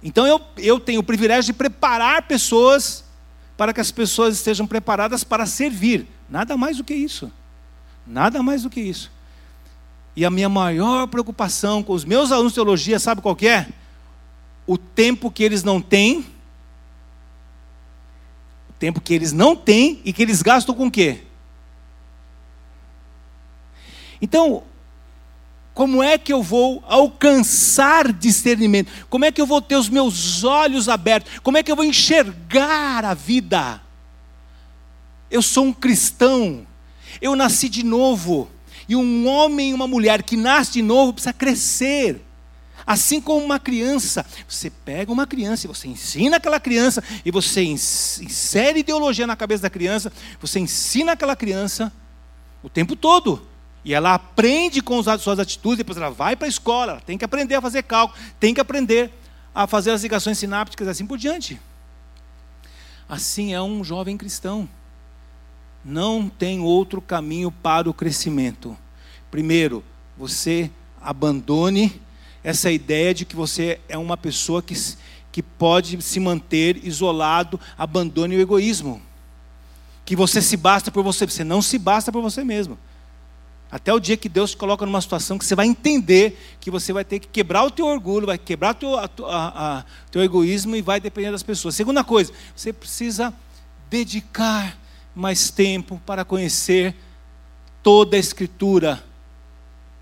Então eu, eu tenho o privilégio de preparar pessoas para que as pessoas estejam preparadas para servir. Nada mais do que isso. Nada mais do que isso. E a minha maior preocupação com os meus alunos de teologia, sabe qual é? O tempo que eles não têm, o tempo que eles não têm e que eles gastam com o quê? Então, como é que eu vou alcançar discernimento? Como é que eu vou ter os meus olhos abertos? Como é que eu vou enxergar a vida? Eu sou um cristão, eu nasci de novo. E um homem e uma mulher que nasce de novo precisa crescer. Assim como uma criança, você pega uma criança e você ensina aquela criança, e você insere ideologia na cabeça da criança, você ensina aquela criança o tempo todo. E ela aprende com as suas atitudes, depois ela vai para a escola, ela tem que aprender a fazer cálculo, tem que aprender a fazer as ligações sinápticas, assim por diante. Assim é um jovem cristão. Não tem outro caminho para o crescimento. Primeiro, você abandone essa ideia de que você é uma pessoa que, que pode se manter isolado, abandone o egoísmo. Que você se basta por você, você não se basta por você mesmo. Até o dia que Deus te coloca numa situação que você vai entender que você vai ter que quebrar o teu orgulho, vai quebrar o teu, a, a, a, teu egoísmo e vai depender das pessoas. Segunda coisa, você precisa dedicar mais tempo para conhecer toda a Escritura,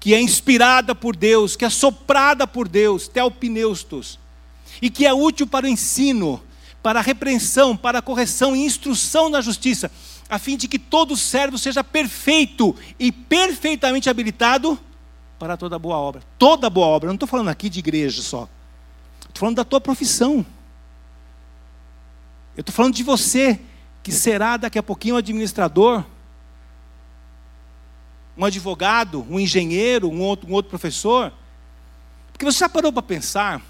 que é inspirada por Deus, que é soprada por Deus, teopneustos, e que é útil para o ensino, para a repreensão, para a correção e instrução na justiça, a fim de que todo servo seja perfeito e perfeitamente habilitado para toda boa obra. Toda boa obra, eu não estou falando aqui de igreja só, estou falando da tua profissão. Eu estou falando de você que será daqui a pouquinho um administrador, um advogado, um engenheiro, um outro, um outro professor. Porque você já parou para pensar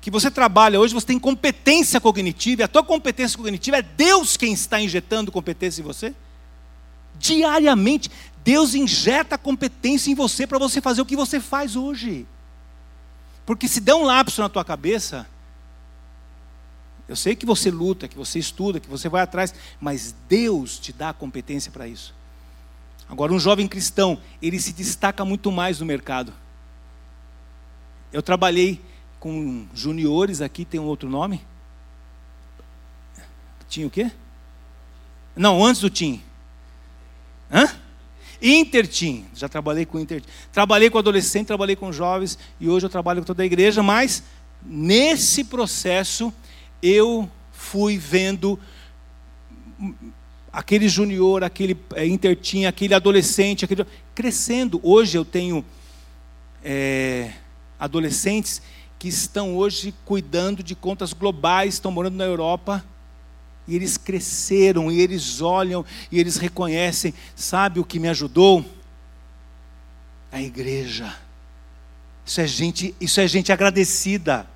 que você trabalha hoje, você tem competência cognitiva, e a tua competência cognitiva é Deus quem está injetando competência em você? Diariamente, Deus injeta competência em você para você fazer o que você faz hoje. Porque se der um lapso na tua cabeça, eu sei que você luta, que você estuda, que você vai atrás, mas Deus te dá a competência para isso. Agora, um jovem cristão, ele se destaca muito mais no mercado. Eu trabalhei com juniores aqui, tem um outro nome? Tinha o quê? Não, antes do TIM. Hã? Intertim. Já trabalhei com Intertim. Trabalhei com adolescentes, trabalhei com jovens e hoje eu trabalho com toda a igreja, mas nesse processo eu fui vendo aquele junior, aquele é, intertim, aquele adolescente, aquele, crescendo. Hoje eu tenho é, adolescentes que estão hoje cuidando de contas globais, estão morando na Europa, e eles cresceram, e eles olham, e eles reconhecem. Sabe o que me ajudou? A igreja. Isso é gente, isso é gente agradecida.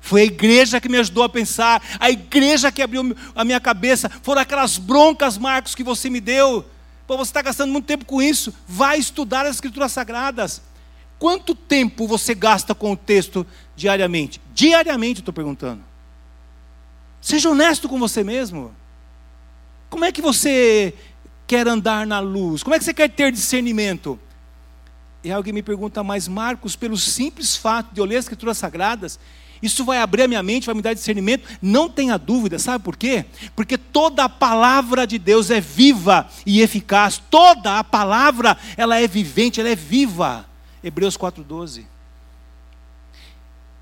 Foi a igreja que me ajudou a pensar, a igreja que abriu a minha cabeça, foram aquelas broncas, Marcos, que você me deu. Pô, você está gastando muito tempo com isso. Vai estudar as Escrituras Sagradas. Quanto tempo você gasta com o texto diariamente? Diariamente, estou perguntando. Seja honesto com você mesmo. Como é que você quer andar na luz? Como é que você quer ter discernimento? E alguém me pergunta, mas Marcos, pelo simples fato de eu ler as Escrituras Sagradas, isso vai abrir a minha mente, vai me dar discernimento. Não tenha dúvida, sabe por quê? Porque toda a palavra de Deus é viva e eficaz. Toda a palavra, ela é vivente, ela é viva. Hebreus 4:12.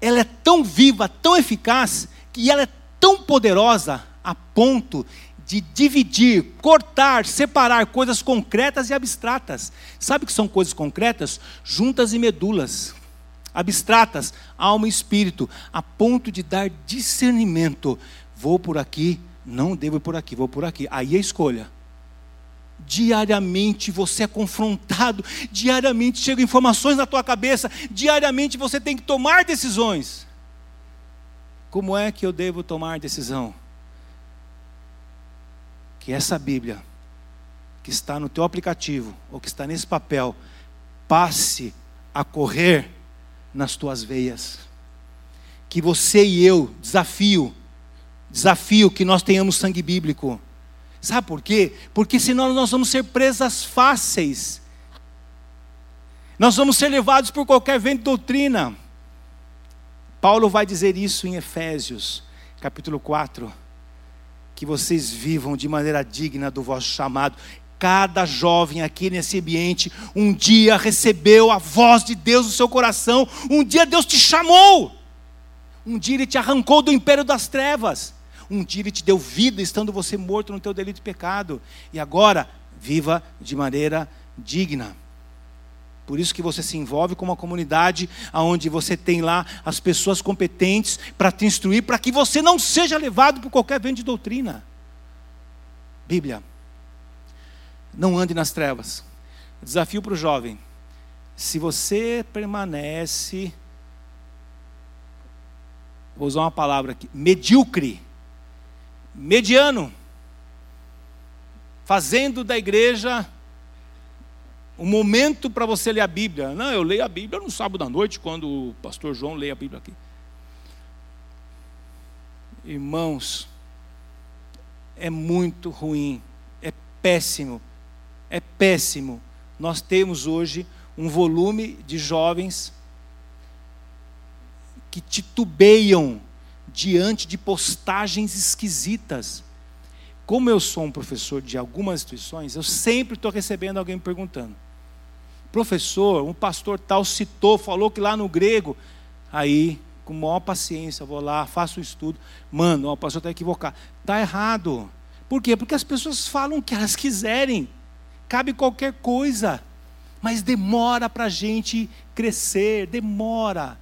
Ela é tão viva, tão eficaz, que ela é tão poderosa a ponto de dividir, cortar, separar coisas concretas e abstratas. Sabe o que são coisas concretas? Juntas e medulas abstratas, alma e espírito, a ponto de dar discernimento. Vou por aqui, não devo ir por aqui, vou por aqui. Aí é escolha. Diariamente você é confrontado, diariamente chegam informações na tua cabeça, diariamente você tem que tomar decisões. Como é que eu devo tomar decisão? Que essa Bíblia, que está no teu aplicativo, ou que está nesse papel, passe a correr nas tuas veias. Que você e eu, desafio, desafio que nós tenhamos sangue bíblico. Sabe por quê? Porque senão nós vamos ser presas fáceis. Nós vamos ser levados por qualquer vento de doutrina. Paulo vai dizer isso em Efésios, capítulo 4, que vocês vivam de maneira digna do vosso chamado. Cada jovem aqui nesse ambiente, um dia recebeu a voz de Deus no seu coração, um dia Deus te chamou, um dia Ele te arrancou do império das trevas, um dia Ele te deu vida, estando você morto no teu delito e pecado, e agora, viva de maneira digna. Por isso que você se envolve com uma comunidade onde você tem lá as pessoas competentes para te instruir, para que você não seja levado por qualquer vento de doutrina. Bíblia. Não ande nas trevas. Desafio para o jovem. Se você permanece, vou usar uma palavra aqui, medíocre, mediano, fazendo da igreja um momento para você ler a Bíblia. Não, eu leio a Bíblia no sábado à noite, quando o pastor João lê a Bíblia aqui. Irmãos, é muito ruim, é péssimo, é péssimo. Nós temos hoje um volume de jovens que titubeiam diante de postagens esquisitas. Como eu sou um professor de algumas instituições, eu sempre estou recebendo alguém me perguntando: professor, um pastor tal citou, falou que lá no grego, aí, com maior paciência, vou lá, faço o um estudo, mano, o pastor está equivocado. Está errado. Por quê? Porque as pessoas falam o que elas quiserem, cabe qualquer coisa, mas demora para a gente crescer, demora.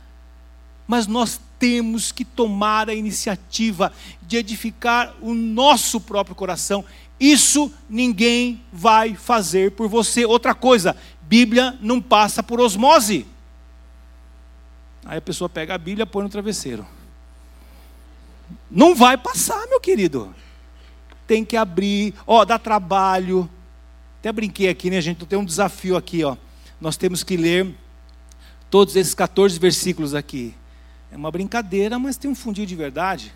Mas nós temos que tomar a iniciativa de edificar o nosso próprio coração. Isso ninguém vai fazer por você. Outra coisa, Bíblia não passa por osmose. Aí a pessoa pega a Bíblia põe no travesseiro. Não vai passar, meu querido. Tem que abrir, ó, dá trabalho. Até brinquei aqui, né, gente? Tem um desafio aqui, ó. Nós temos que ler todos esses 14 versículos aqui. É uma brincadeira, mas tem um fundinho de verdade.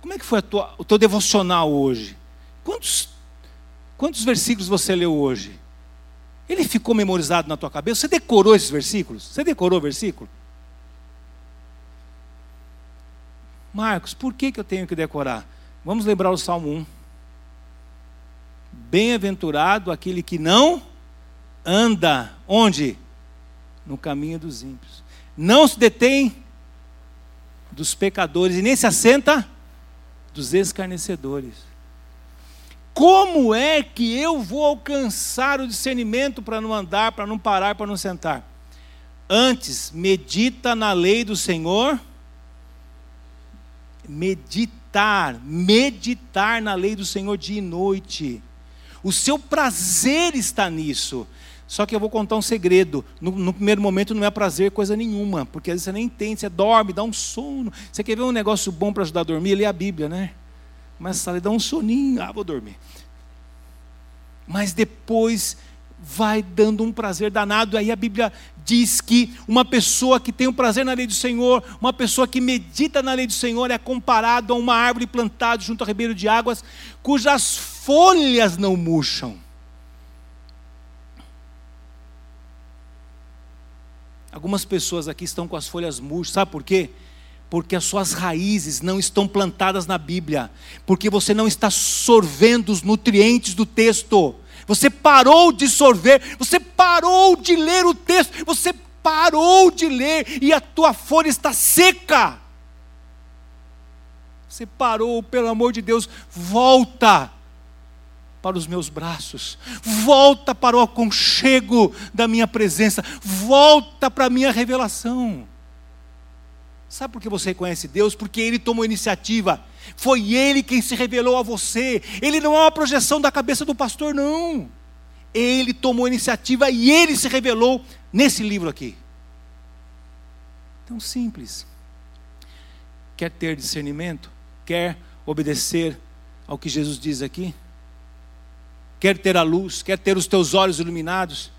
Como é que foi tua, o teu devocional hoje? Quantos, quantos versículos você leu hoje? Ele ficou memorizado na tua cabeça? Você decorou esses versículos? Você decorou o versículo? Marcos, por que, que eu tenho que decorar? Vamos lembrar o Salmo 1. Bem-aventurado aquele que não anda, onde? No caminho dos ímpios. Não se detém dos pecadores e nem se assenta dos escarnecedores. Como é que eu vou alcançar o discernimento para não andar, para não parar, para não sentar? Antes, medita na lei do Senhor. Meditar, meditar na lei do Senhor dia e noite. O seu prazer está nisso. Só que eu vou contar um segredo. No, no, primeiro momento não é prazer coisa nenhuma, porque às vezes você nem entende, você dorme, dá um sono. Você quer ver um negócio bom para ajudar a dormir? Lê a Bíblia, né? Mas a dá um soninho, ah, vou dormir. Mas depois vai dando um prazer danado. Aí a Bíblia diz que uma pessoa que tem um prazer na lei do Senhor, uma pessoa que medita na lei do Senhor, é comparado a uma árvore plantada junto ao ribeiro de águas, cujas folhas não murcham. Algumas pessoas aqui estão com as folhas murchas, sabe por quê? porque as suas raízes não estão plantadas na Bíblia, porque você não está sorvendo os nutrientes do texto. Você parou de sorver, você parou de ler o texto, você parou de ler e a tua folha está seca. Você parou, pelo amor de Deus, volta para os meus braços, volta para o aconchego da minha presença, volta para a minha revelação. Sabe por que você reconhece Deus? Porque Ele tomou iniciativa. Foi Ele quem se revelou a você. Ele não é uma projeção da cabeça do pastor, não. Ele tomou iniciativa e Ele se revelou nesse livro aqui. Tão simples. Quer ter discernimento? Quer obedecer ao que Jesus diz aqui? Quer ter a luz? Quer ter os teus olhos iluminados?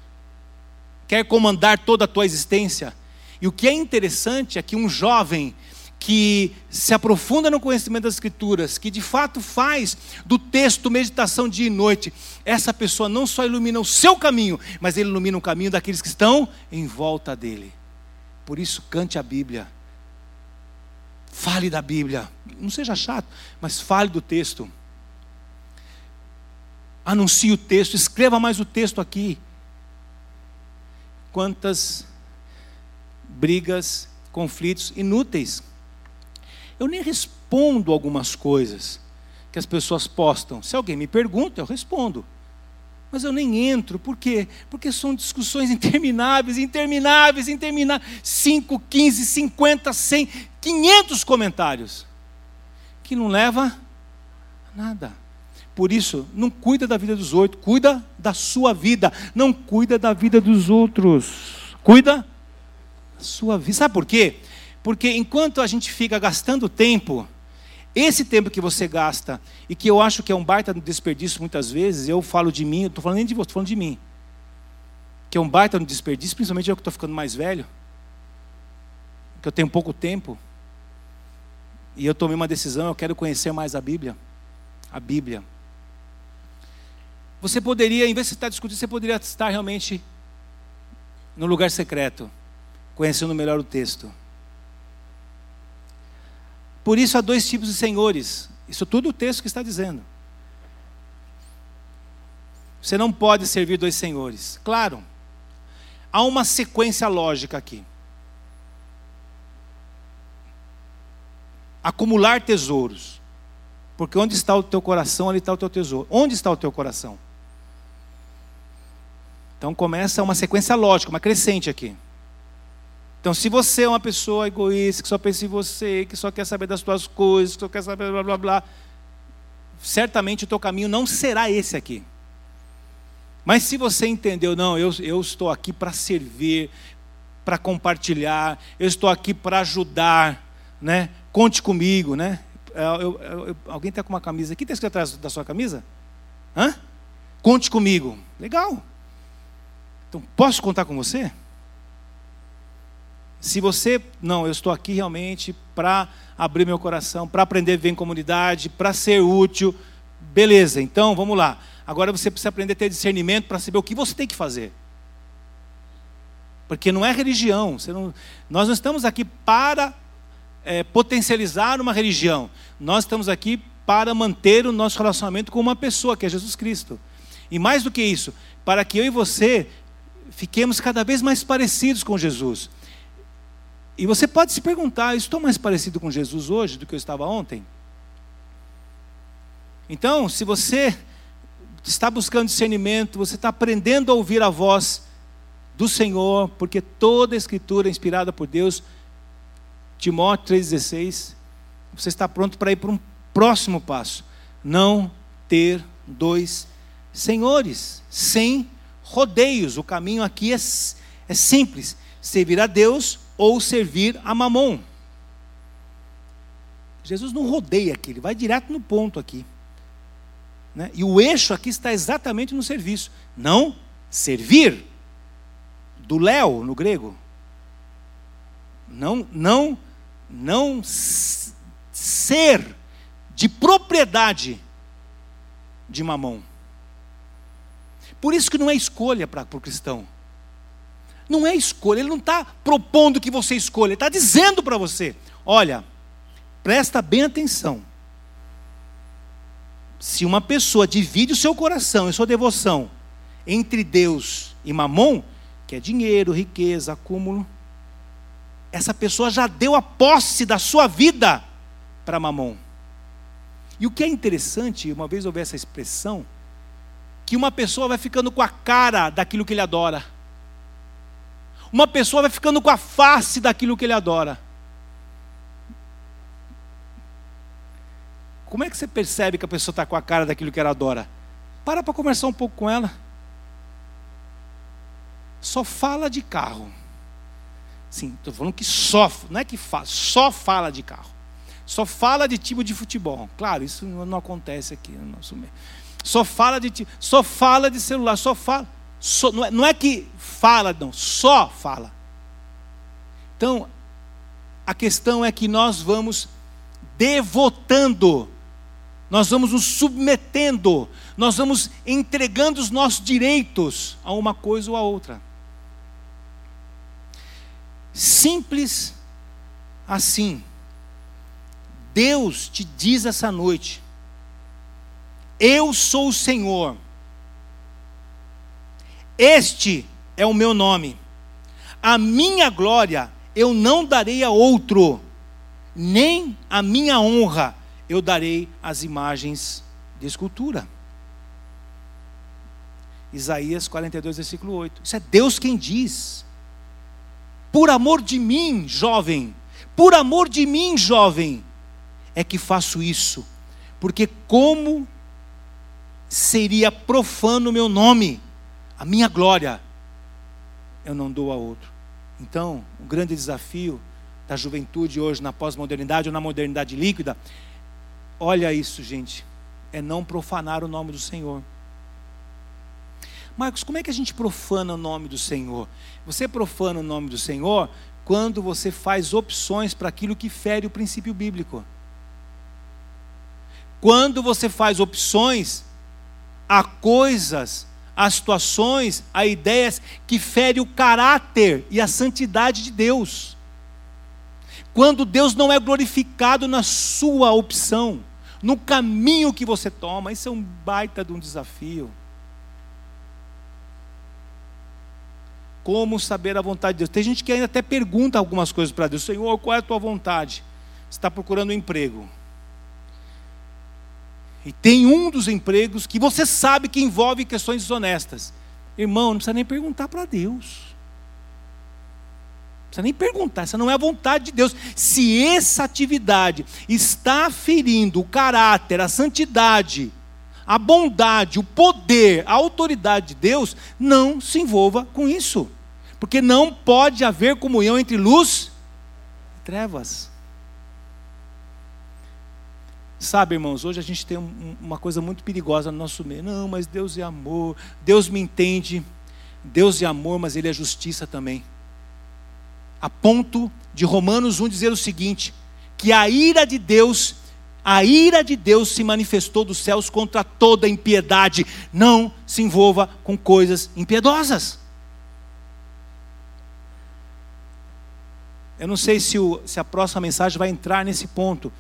Quer comandar toda a tua existência? E o que é interessante é que um jovem que se aprofunda no conhecimento das Escrituras, que de fato faz do texto meditação dia e noite, essa pessoa não só ilumina o seu caminho, mas ele ilumina o caminho daqueles que estão em volta dele. Por isso, cante a Bíblia. Fale da Bíblia. Não seja chato, mas fale do texto. Anuncie o texto, escreva mais o texto aqui. Quantas brigas, conflitos inúteis. Eu nem respondo algumas coisas que as pessoas postam. Se alguém me pergunta, eu respondo. Mas eu nem entro, por quê? Porque são discussões (laughs) intermináveis, intermináveis, intermináveis. 5, 15, 50, 100, 500 comentários. Que não leva a nada. Por isso, não cuida da vida dos outros, cuida da sua vida. Não cuida da vida dos outros. Cuida da sua vida. Sabe por quê? Porque enquanto a gente fica gastando tempo, esse tempo que você gasta, e que eu acho que é um baita desperdício muitas vezes, eu falo de mim, eu estou falando nem de você, estou falando de mim. Que é um baita desperdício, principalmente eu que estou ficando mais velho, que eu tenho pouco tempo, e eu tomei uma decisão, eu quero conhecer mais a Bíblia. A Bíblia. Você poderia, em vez de estar discutindo, você poderia estar realmente no lugar secreto, conhecendo melhor o texto. Por isso há dois tipos de senhores. Isso tudo o texto que está dizendo. Você não pode servir dois senhores. Claro, há uma sequência lógica aqui. Acumular tesouros. Porque onde está o teu coração, ali está o teu tesouro. Onde está o teu coração? Então começa uma sequência lógica, uma crescente aqui. Então, se você é uma pessoa egoísta, que só pensa em você, que só quer saber das suas coisas, que só quer saber blá blá blá, certamente o teu caminho não será esse aqui. Mas se você entendeu, não, eu, eu estou aqui para servir, para compartilhar, eu estou aqui para ajudar, né? Conte comigo, né? Eu, eu, alguém está com uma camisa aqui? Está escrito atrás da sua camisa? Hã? Conte comigo. Legal. Então, posso contar com você? Se você, não, eu estou aqui realmente para abrir meu coração, para aprender a viver em comunidade, para ser útil, beleza, então vamos lá. Agora você precisa aprender a ter discernimento para saber o que você tem que fazer. Porque não é religião. Não, nós não estamos aqui para é, potencializar uma religião. Nós estamos aqui para manter o nosso relacionamento com uma pessoa, que é Jesus Cristo. E mais do que isso, para que eu e você fiquemos cada vez mais parecidos com Jesus. E você pode se perguntar: estou mais parecido com Jesus hoje do que eu estava ontem? Então, se você está buscando discernimento, você está aprendendo a ouvir a voz do Senhor, porque toda a Escritura é inspirada por Deus, Timóteo 3,16, você está pronto para ir para um próximo passo. Não ter dois senhores, sem rodeios. O caminho aqui é, é simples: servir a Deus ou servir a mamon. Jesus não rodeia aqui, ele vai direto no ponto aqui. Né? E o eixo aqui está exatamente no serviço. Não servir, do léo no grego. Não, não, não ser de propriedade de mamão. Por isso que não é escolha para o cristão. Não é escolha, ele não está propondo que você escolha, ele está dizendo para você: olha, presta bem atenção. Se uma pessoa divide o seu coração e sua devoção entre Deus e Mamon, que é dinheiro, riqueza, acúmulo, essa pessoa já deu a posse da sua vida para Mamon. E o que é interessante, uma vez eu ouvi essa expressão, que uma pessoa vai ficando com a cara daquilo que ele adora uma pessoa vai ficando com a face daquilo que ele adora. Como é que você percebe que a pessoa está com a cara daquilo que ela adora? Para para conversar um pouco com ela. Só fala de carro. Sim, estou falando que só, não é que fala, só fala de carro. Só fala de tipo de futebol. Claro, isso não acontece aqui no nosso meio. Só fala de só fala de celular, só fala. Só, não, é, não é que fala, não, só fala. Então, A questão é que nós vamos devotando, nós vamos nos submetendo, nós vamos entregando os nossos direitos a uma coisa ou a outra. Simples assim. Deus te diz essa noite: Eu sou o Senhor. Este é o meu nome. A minha glória eu não darei a outro, nem a minha honra eu darei às imagens de escultura. Isaías 42, versículo 8. Isso é Deus quem diz. Por amor de mim, jovem, por amor de mim, jovem, é que faço isso. Porque como seria profano o meu nome, a minha glória, eu não dou a outro. Então, o grande desafio da juventude hoje na pós-modernidade ou na modernidade líquida, olha isso, gente, é não profanar o nome do Senhor. Marcos, como é que a gente profana o nome do Senhor? Você profana o nome do Senhor quando você faz opções para aquilo que fere o princípio bíblico. Quando você faz opções a coisas, a situações, a ideias que ferem o caráter e a santidade de Deus. Quando Deus não é glorificado na sua opção, no caminho que você toma, isso é um baita de um desafio. como saber a vontade de Deus. Tem gente que ainda até pergunta algumas coisas para Deus: Senhor, qual é a tua vontade? Você está procurando um emprego. E tem um dos empregos que você sabe que envolve questões desonestas. Irmão, não precisa nem perguntar para Deus. Não precisa nem perguntar, essa não é a vontade de Deus. Se essa atividade está ferindo o caráter, a santidade, a bondade, o poder, a autoridade de Deus, não se envolva com isso. Porque não pode haver comunhão entre luz e trevas. Sabe, irmãos, hoje a gente tem um, uma coisa muito perigosa no nosso meio. Não, mas Deus é amor, Deus me entende. Deus é amor, mas Ele é justiça também. A ponto de Romanos 1 dizer o seguinte: que a ira de Deus, a ira de Deus se manifestou dos céus contra toda impiedade. Não se envolva com coisas impiedosas. Eu não sei se, o, se a próxima mensagem vai entrar nesse ponto,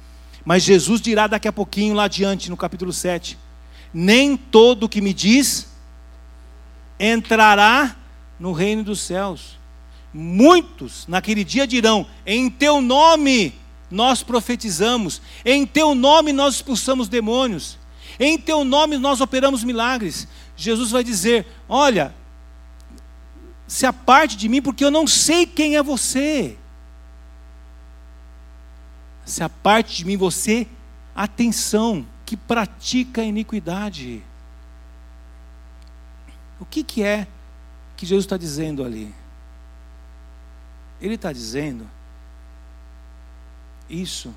mas Jesus dirá daqui a pouquinho, lá adiante, no capítulo 7: Nem todo que me diz entrará no reino dos céus. Muitos naquele dia dirão: Em teu nome nós profetizamos, em teu nome nós expulsamos demônios, em teu nome nós operamos milagres. Jesus vai dizer: Olha, se aparte de mim, porque eu não sei quem é você se a parte de mim você, atenção, que pratica a iniquidade. O que, que é que Jesus está dizendo ali? Ele está dizendo isso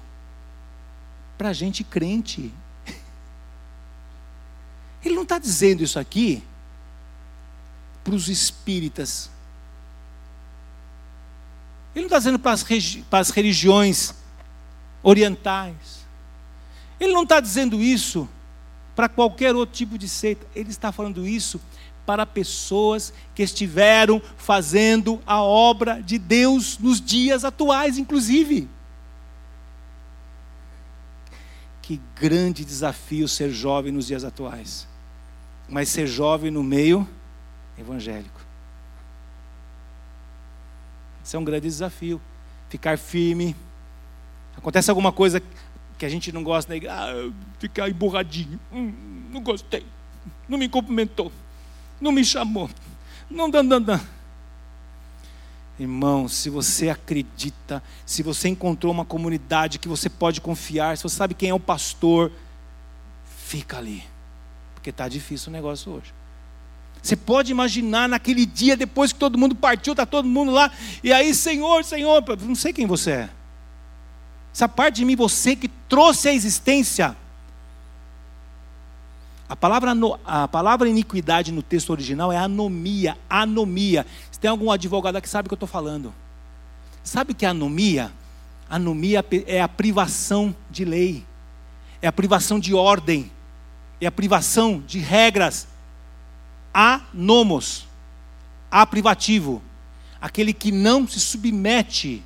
para gente crente. (laughs) Ele não está dizendo isso aqui para os espíritas. Ele não está dizendo para as religiões orientais. Ele não está dizendo isso para qualquer outro tipo de seita, ele está falando isso para pessoas que estiveram fazendo a obra de Deus nos dias atuais, inclusive. Que grande desafio ser jovem nos dias atuais, mas ser jovem no meio evangélico. Isso é um grande desafio. Ficar firme, Acontece alguma coisa que a gente não gosta, né? ah, ficar emburradinho. Hum, não gostei. Não me cumprimentou. Não me chamou. Não dan, dan, dan. Irmão, se você acredita, se você encontrou uma comunidade que você pode confiar, se você sabe quem é o pastor, fica ali. Porque está difícil o negócio hoje. Você pode imaginar naquele dia, depois que todo mundo partiu, está todo mundo lá, e aí, Senhor, Senhor, não sei quem você é. Essa parte de mim, você que trouxe a existência. A palavra, a palavra iniquidade no texto original é anomia, anomia. Se tem algum advogado que sabe o que eu estou falando. Sabe o que é anomia? Anomia é a privação de lei, é a privação de ordem, é a privação de regras. Anomos, a privativo, aquele que não se submete.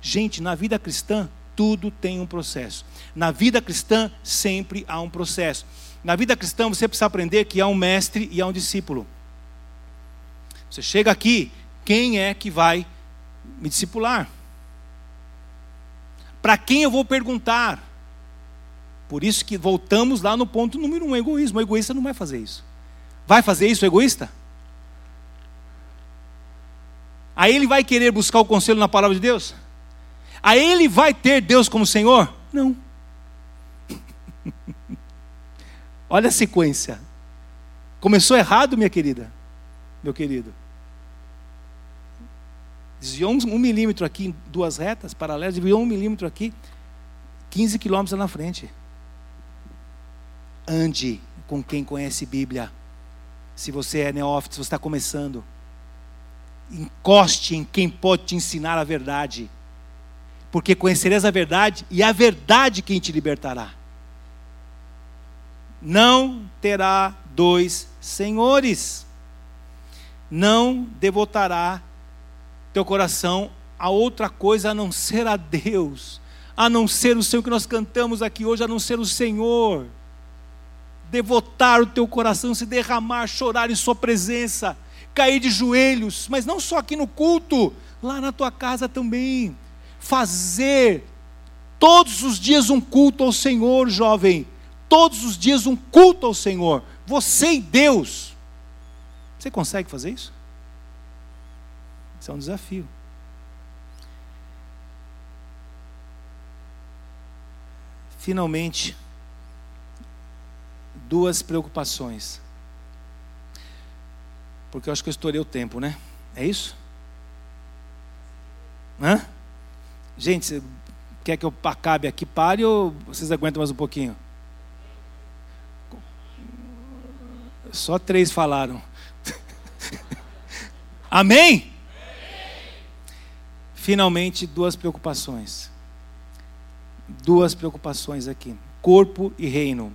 Gente, na vida cristã, tudo tem um processo. Na vida cristã, sempre há um processo. Na vida cristã, você precisa aprender que há um mestre e há um discípulo. Você chega aqui, quem é que vai me discipular? Para quem eu vou perguntar? Por isso que voltamos lá no ponto número um, egoísmo. O egoísta não vai fazer isso. Vai fazer isso, egoísta? Aí ele vai querer buscar o conselho na palavra de Deus? Aí ele vai ter Deus como Senhor? Não. (laughs) Olha a sequência. Começou errado, minha querida, meu querido. Desviou um milímetro aqui em duas retas paralelas, desviou um milímetro aqui, 15 quilômetros na frente. Ande com quem conhece Bíblia. Se você é neófito, se você está começando, encoste em quem pode te ensinar a verdade. Porque conhecerás a verdade e a verdade quem te libertará. Não terá dois senhores. Não devotará teu coração a outra coisa a não ser a Deus, a não ser o Senhor que nós cantamos aqui hoje, a não ser o Senhor. Devotar o teu coração, se derramar, chorar em Sua presença, cair de joelhos, mas não só aqui no culto, lá na tua casa também. Fazer todos os dias um culto ao Senhor, jovem. Todos os dias um culto ao Senhor. Você e Deus. Você consegue fazer isso? Isso é um desafio. Finalmente, duas preocupações. Porque eu acho que eu estourei o tempo, né? É isso? Hã? Gente, quer que eu acabe aqui, pare ou vocês aguentam mais um pouquinho? Só três falaram. (laughs) Amém? Finalmente, duas preocupações. Duas preocupações aqui: corpo e reino.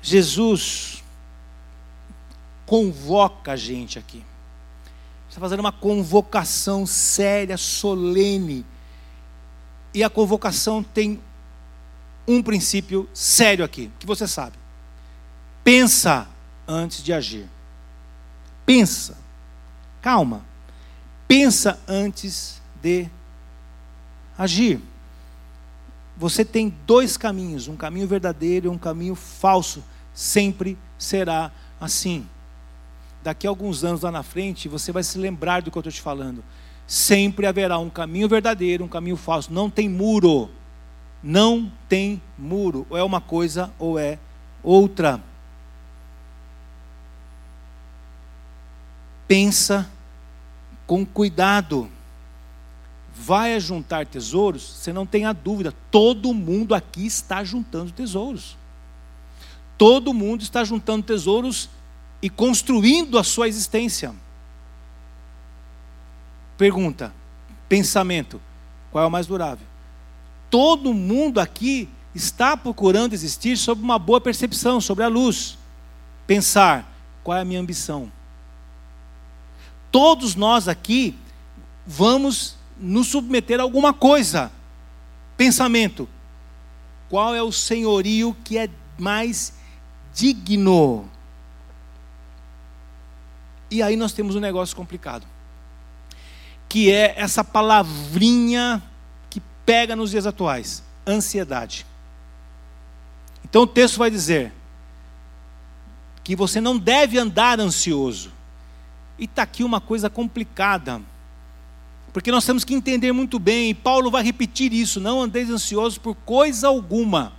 Jesus convoca a gente aqui. Está fazendo uma convocação séria, solene. E a convocação tem um princípio sério aqui, que você sabe. Pensa antes de agir. Pensa. Calma. Pensa antes de agir. Você tem dois caminhos, um caminho verdadeiro e um caminho falso. Sempre será assim. Daqui a alguns anos lá na frente, você vai se lembrar do que eu estou te falando. Sempre haverá um caminho verdadeiro, um caminho falso. Não tem muro. Não tem muro. Ou é uma coisa ou é outra. pensa com cuidado. Vai juntar tesouros, você não tenha dúvida, todo mundo aqui está juntando tesouros. Todo mundo está juntando tesouros e construindo a sua existência. Pergunta, pensamento, qual é o mais durável? Todo mundo aqui está procurando existir sob uma boa percepção, sobre a luz. Pensar, qual é a minha ambição? todos nós aqui vamos nos submeter a alguma coisa. Pensamento: qual é o senhorio que é mais digno? E aí nós temos um negócio complicado, que é essa palavrinha que pega nos dias atuais: ansiedade. Então o texto vai dizer que você não deve andar ansioso. E está aqui uma coisa complicada, porque nós temos que entender muito bem, e Paulo vai repetir isso: não andeis ansiosos por coisa alguma.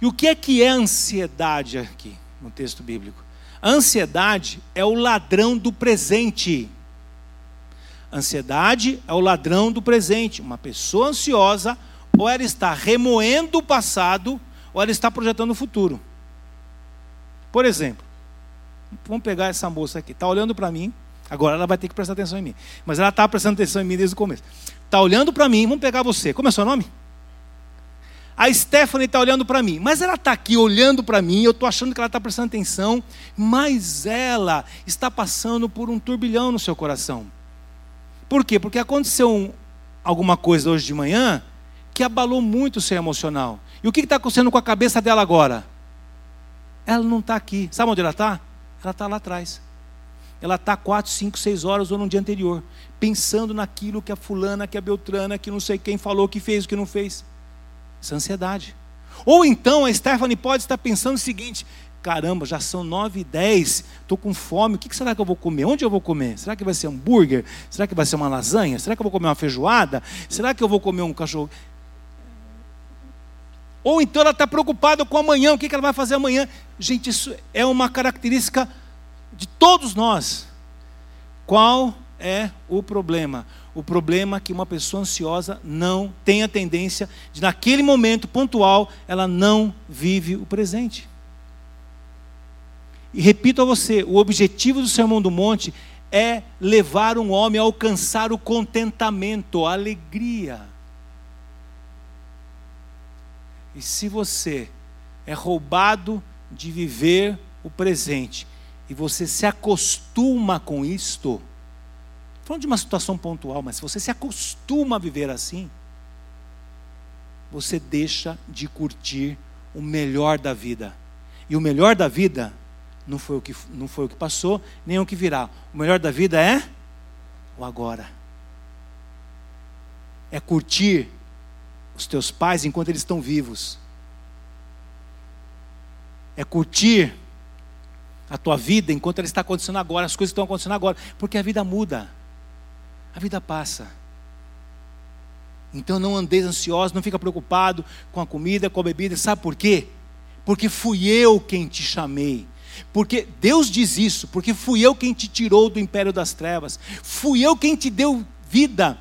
E o que é que é ansiedade aqui no texto bíblico? Ansiedade é o ladrão do presente. Ansiedade é o ladrão do presente. Uma pessoa ansiosa, ou ela está remoendo o passado, ou ela está projetando o futuro. Por exemplo, Vamos pegar essa moça aqui. Está olhando para mim, Agora ela vai ter que prestar atenção em mim. Mas ela está prestando atenção em mim desde o começo. Está olhando para mim, vamos pegar você. Como é o seu nome? A Stephanie está olhando para mim, mas ela está aqui olhando para mim, eu estou achando que ela está prestando atenção, mas ela está passando por um turbilhão no seu coração. Por quê? Porque aconteceu um, alguma coisa hoje de manhã que abalou muito o seu emocional. E o que está acontecendo com a cabeça dela agora? Ela não está aqui. Sabe onde ela está? Ela está lá atrás. Ela está quatro, cinco, seis horas ou no dia anterior, pensando naquilo que a fulana, que a Beltrana, que não sei quem falou, que fez, o que não fez. Isso é ansiedade. Ou então a Stephanie pode estar pensando o seguinte: caramba, já são nove e dez, estou com fome, o que será que eu vou comer? Onde eu vou comer? Será que vai ser hambúrguer? Será que vai ser uma lasanha? Será que eu vou comer uma feijoada? Será que eu vou comer um cachorro? Ou então ela está preocupada com amanhã, o que ela vai fazer amanhã? Gente, isso é uma característica de todos nós. Qual é o problema? O problema é que uma pessoa ansiosa não tem a tendência de, naquele momento pontual, ela não vive o presente. E repito a você: o objetivo do Sermão do Monte é levar um homem a alcançar o contentamento, a alegria. E se você é roubado de viver o presente e você se acostuma com isto, falando de uma situação pontual, mas se você se acostuma a viver assim, você deixa de curtir o melhor da vida. E o melhor da vida não foi o que, não foi o que passou, nem o que virá. O melhor da vida é o agora. É curtir os teus pais enquanto eles estão vivos. É curtir a tua vida enquanto ela está acontecendo agora, as coisas estão acontecendo agora, porque a vida muda a vida passa. Então não andeis ansioso, não fica preocupado com a comida, com a bebida. Sabe por quê? Porque fui eu quem te chamei. Porque Deus diz isso, porque fui eu quem te tirou do império das trevas. Fui eu quem te deu vida.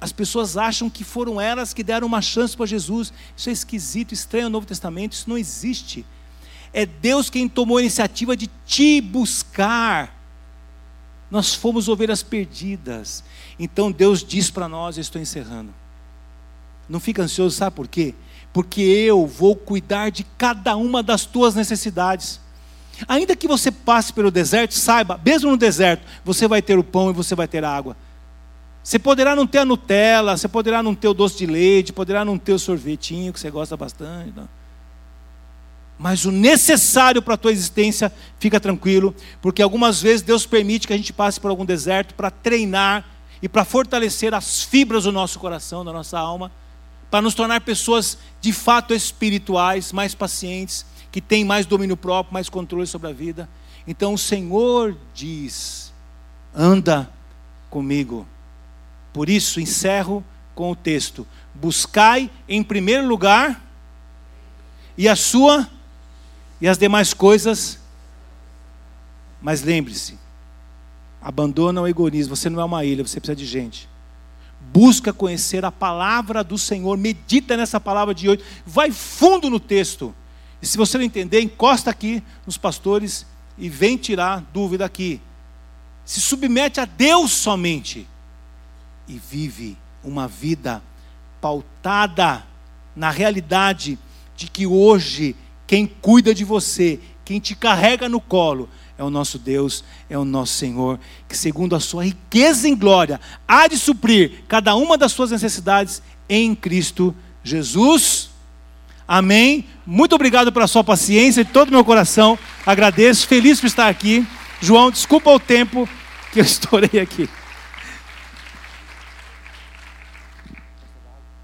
As pessoas acham que foram elas que deram uma chance para Jesus. Isso é esquisito, estranho no Novo Testamento, isso não existe. É Deus quem tomou a iniciativa de te buscar. Nós fomos ovelhas perdidas. Então Deus diz para nós, eu estou encerrando. Não fica ansioso, sabe por quê? Porque eu vou cuidar de cada uma das tuas necessidades. Ainda que você passe pelo deserto, saiba, mesmo no deserto, você vai ter o pão e você vai ter a água. Você poderá não ter a Nutella, você poderá não ter o doce de leite, poderá não ter o sorvetinho que você gosta bastante. Não mas o necessário para a tua existência, fica tranquilo, porque algumas vezes Deus permite que a gente passe por algum deserto para treinar e para fortalecer as fibras do nosso coração, da nossa alma, para nos tornar pessoas de fato espirituais, mais pacientes, que têm mais domínio próprio, mais controle sobre a vida. Então o Senhor diz: anda comigo. Por isso encerro com o texto: buscai em primeiro lugar e a sua e as demais coisas. Mas lembre-se, abandona o egoísmo. Você não é uma ilha, você precisa de gente. Busca conhecer a palavra do Senhor, medita nessa palavra de hoje, vai fundo no texto. E se você não entender, encosta aqui nos pastores e vem tirar dúvida aqui. Se submete a Deus somente e vive uma vida pautada na realidade de que hoje quem cuida de você, quem te carrega no colo, é o nosso Deus, é o nosso Senhor, que segundo a sua riqueza em glória, há de suprir cada uma das suas necessidades em Cristo Jesus. Amém. Muito obrigado pela sua paciência, de todo o meu coração. Agradeço, feliz por estar aqui. João, desculpa o tempo que eu (laughs) estourei aqui.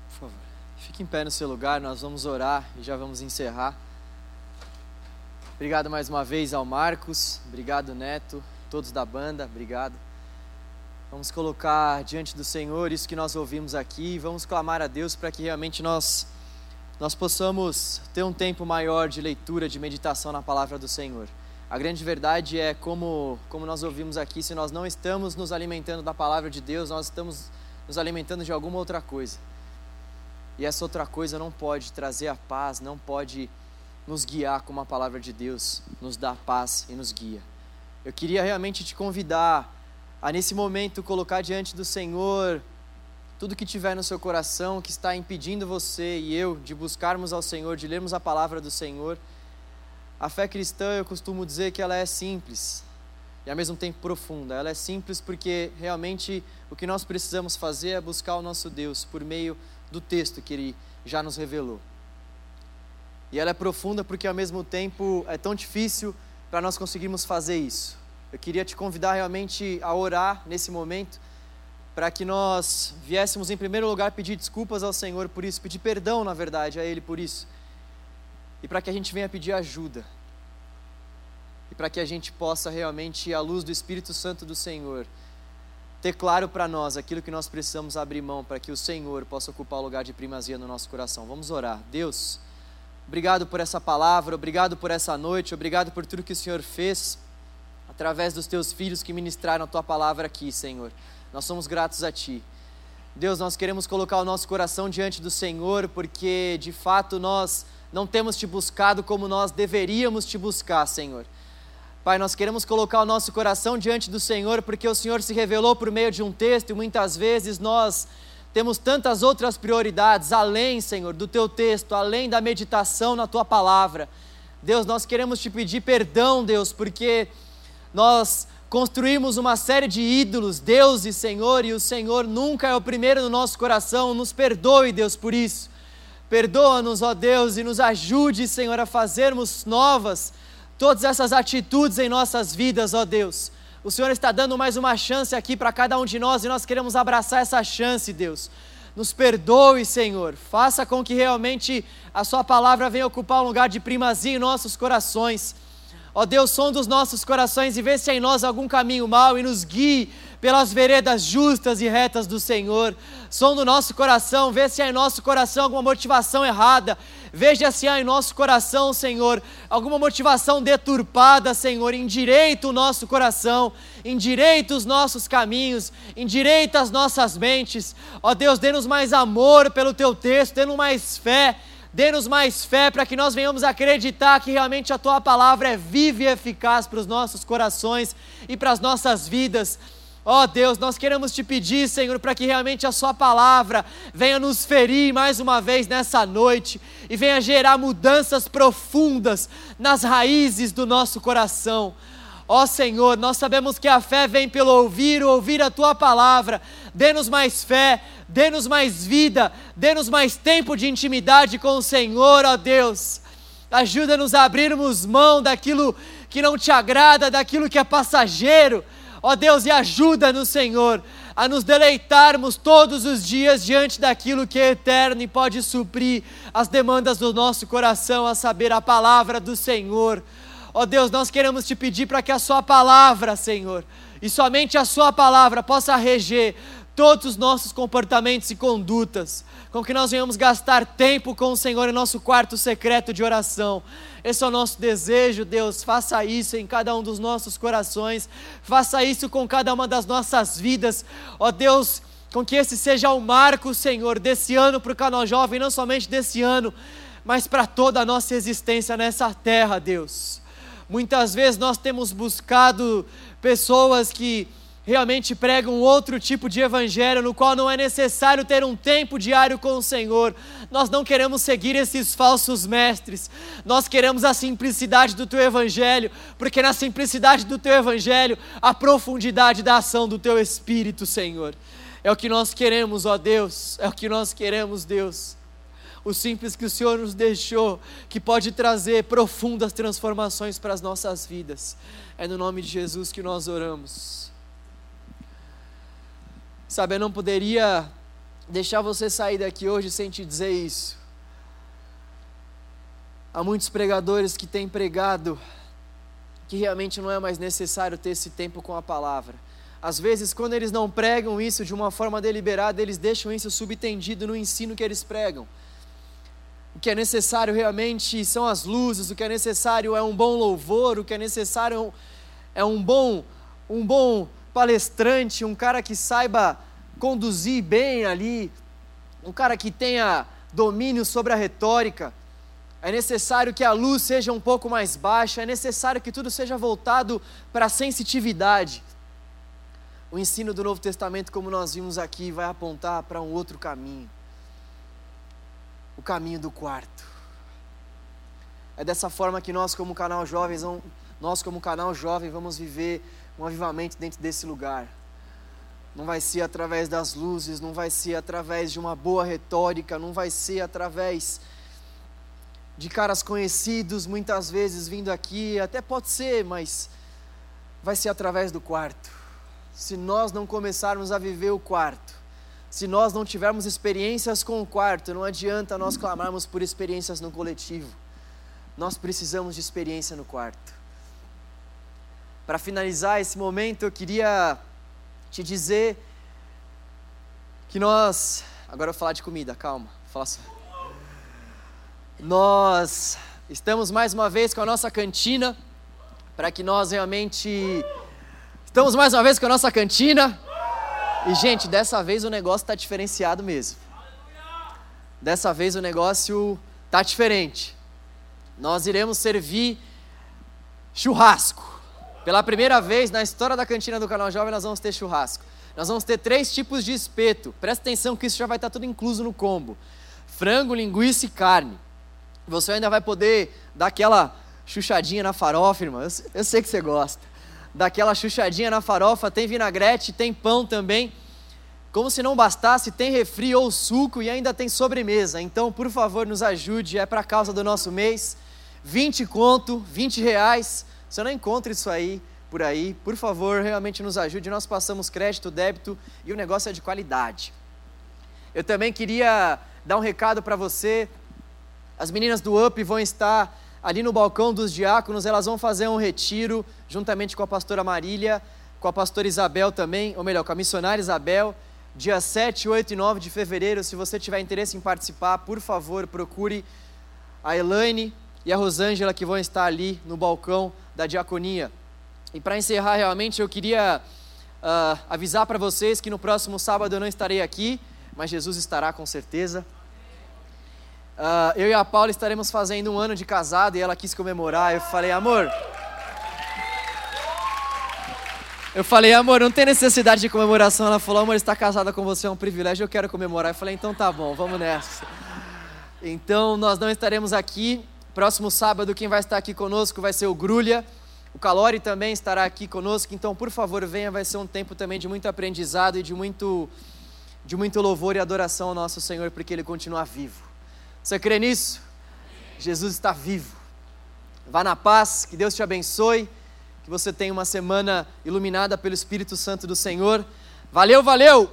Por favor, fique em pé no seu lugar, nós vamos orar e já vamos encerrar. Obrigado mais uma vez ao Marcos, obrigado Neto, todos da banda, obrigado. Vamos colocar diante do Senhor isso que nós ouvimos aqui e vamos clamar a Deus para que realmente nós nós possamos ter um tempo maior de leitura, de meditação na palavra do Senhor. A grande verdade é como como nós ouvimos aqui, se nós não estamos nos alimentando da palavra de Deus, nós estamos nos alimentando de alguma outra coisa. E essa outra coisa não pode trazer a paz, não pode nos guiar como a palavra de Deus nos dá paz e nos guia. Eu queria realmente te convidar a, nesse momento, colocar diante do Senhor tudo que tiver no seu coração que está impedindo você e eu de buscarmos ao Senhor, de lermos a palavra do Senhor. A fé cristã, eu costumo dizer que ela é simples e ao mesmo tempo profunda. Ela é simples porque realmente o que nós precisamos fazer é buscar o nosso Deus por meio do texto que Ele já nos revelou. E ela é profunda porque ao mesmo tempo é tão difícil para nós conseguirmos fazer isso. Eu queria te convidar realmente a orar nesse momento, para que nós viéssemos em primeiro lugar pedir desculpas ao Senhor por isso, pedir perdão, na verdade, a Ele por isso, e para que a gente venha pedir ajuda, e para que a gente possa realmente, à luz do Espírito Santo do Senhor, ter claro para nós aquilo que nós precisamos abrir mão para que o Senhor possa ocupar o lugar de primazia no nosso coração. Vamos orar. Deus. Obrigado por essa palavra, obrigado por essa noite, obrigado por tudo que o Senhor fez através dos teus filhos que ministraram a tua palavra aqui, Senhor. Nós somos gratos a ti. Deus, nós queremos colocar o nosso coração diante do Senhor, porque de fato nós não temos te buscado como nós deveríamos te buscar, Senhor. Pai, nós queremos colocar o nosso coração diante do Senhor, porque o Senhor se revelou por meio de um texto e muitas vezes nós temos tantas outras prioridades, além, Senhor, do teu texto, além da meditação na tua palavra. Deus, nós queremos te pedir perdão, Deus, porque nós construímos uma série de ídolos, Deus e Senhor, e o Senhor nunca é o primeiro no nosso coração. Nos perdoe, Deus, por isso. Perdoa-nos, ó Deus, e nos ajude, Senhor, a fazermos novas todas essas atitudes em nossas vidas, ó Deus o Senhor está dando mais uma chance aqui para cada um de nós e nós queremos abraçar essa chance, Deus. Nos perdoe, Senhor. Faça com que realmente a Sua palavra venha ocupar um lugar de primazia em nossos corações. Ó Deus, som dos nossos corações e vê se há em nós algum caminho mau e nos guie pelas veredas justas e retas do Senhor. Som do nosso coração, vê se há em nosso coração alguma motivação errada. Veja se há em nosso coração, Senhor, alguma motivação deturpada, Senhor. Endireita o nosso coração, endireita os nossos caminhos, endireita as nossas mentes. Ó Deus, dê-nos mais amor pelo teu texto, dê-nos mais fé. Dê-nos mais fé para que nós venhamos acreditar que realmente a tua palavra é viva e eficaz para os nossos corações e para as nossas vidas. Ó oh Deus, nós queremos te pedir, Senhor, para que realmente a Sua palavra venha nos ferir mais uma vez nessa noite e venha gerar mudanças profundas nas raízes do nosso coração. Ó oh Senhor, nós sabemos que a fé vem pelo ouvir, ouvir a tua palavra. Dê-nos mais fé, dê-nos mais vida, dê-nos mais tempo de intimidade com o Senhor, ó oh Deus. Ajuda-nos a abrirmos mão daquilo que não te agrada, daquilo que é passageiro Ó Deus, e ajuda-nos, Senhor, a nos deleitarmos todos os dias diante daquilo que é eterno e pode suprir as demandas do nosso coração, a saber, a palavra do Senhor. Ó Deus, nós queremos te pedir para que a Sua palavra, Senhor, e somente a Sua palavra possa reger todos os nossos comportamentos e condutas, com que nós venhamos gastar tempo com o Senhor em nosso quarto secreto de oração. Esse é o nosso desejo, Deus. Faça isso em cada um dos nossos corações, faça isso com cada uma das nossas vidas, ó Deus. Com que esse seja o marco, Senhor, desse ano para o canal jovem, não somente desse ano, mas para toda a nossa existência nessa terra, Deus. Muitas vezes nós temos buscado pessoas que realmente pregam um outro tipo de evangelho, no qual não é necessário ter um tempo diário com o Senhor. Nós não queremos seguir esses falsos mestres, nós queremos a simplicidade do teu evangelho, porque na simplicidade do teu evangelho, a profundidade da ação do teu Espírito, Senhor. É o que nós queremos, ó Deus, é o que nós queremos, Deus. O simples que o Senhor nos deixou, que pode trazer profundas transformações para as nossas vidas. É no nome de Jesus que nós oramos. Sabe, eu não poderia deixar você sair daqui hoje sem te dizer isso. Há muitos pregadores que têm pregado que realmente não é mais necessário ter esse tempo com a palavra. Às vezes, quando eles não pregam isso de uma forma deliberada, eles deixam isso subtendido no ensino que eles pregam. O que é necessário realmente são as luzes, o que é necessário é um bom louvor, o que é necessário é um bom, um bom palestrante, um cara que saiba conduzir bem ali, um cara que tenha domínio sobre a retórica. é necessário que a luz seja um pouco mais baixa, é necessário que tudo seja voltado para a sensitividade. O ensino do Novo Testamento, como nós vimos aqui, vai apontar para um outro caminho o caminho do quarto. É dessa forma que nós, como canal Jovens, nós, como canal Jovem, vamos viver um avivamento dentro desse lugar. Não vai ser através das luzes, não vai ser através de uma boa retórica, não vai ser através de caras conhecidos, muitas vezes vindo aqui, até pode ser, mas vai ser através do quarto. Se nós não começarmos a viver o quarto, se nós não tivermos experiências com o quarto, não adianta nós clamarmos por experiências no coletivo. Nós precisamos de experiência no quarto. Para finalizar esse momento, eu queria te dizer que nós. Agora eu vou falar de comida, calma. Fala só. Nós estamos mais uma vez com a nossa cantina, para que nós realmente. Estamos mais uma vez com a nossa cantina. E, gente, dessa vez o negócio está diferenciado mesmo. Dessa vez o negócio está diferente. Nós iremos servir churrasco. Pela primeira vez na história da cantina do Canal Jovem, nós vamos ter churrasco. Nós vamos ter três tipos de espeto. Presta atenção que isso já vai estar tudo incluso no combo: frango, linguiça e carne. Você ainda vai poder dar aquela chuchadinha na farofa, irmão. Eu, sei que você gosta daquela chuchadinha na farofa, tem vinagrete, tem pão também. Como se não bastasse, tem refri ou suco e ainda tem sobremesa. Então, por favor, nos ajude, é para causa do nosso mês. 20 conto, 20 reais. Você não encontra isso aí por aí. Por favor, realmente nos ajude. Nós passamos crédito, débito e o negócio é de qualidade. Eu também queria dar um recado para você. As meninas do UP vão estar ali no balcão dos diáconos, elas vão fazer um retiro juntamente com a pastora Marília, com a pastora Isabel também, ou melhor, com a missionária Isabel, dia 7, 8 e 9 de fevereiro. Se você tiver interesse em participar, por favor, procure a Elaine e a Rosângela que vão estar ali no balcão da diaconia. E para encerrar, realmente, eu queria uh, avisar para vocês que no próximo sábado eu não estarei aqui, mas Jesus estará com certeza. Uh, eu e a Paula estaremos fazendo um ano de casado e ela quis comemorar. Eu falei, amor. Eu falei, amor, não tem necessidade de comemoração. Ela falou, amor, estar casada com você é um privilégio, eu quero comemorar. Eu falei, então tá bom, vamos nessa. Então nós não estaremos aqui. Próximo sábado, quem vai estar aqui conosco vai ser o Grulha. O Calori também estará aqui conosco. Então, por favor, venha. Vai ser um tempo também de muito aprendizado e de muito, de muito louvor e adoração ao nosso Senhor, porque Ele continua vivo. Você crê nisso? Jesus está vivo. Vá na paz, que Deus te abençoe, que você tenha uma semana iluminada pelo Espírito Santo do Senhor. Valeu, valeu!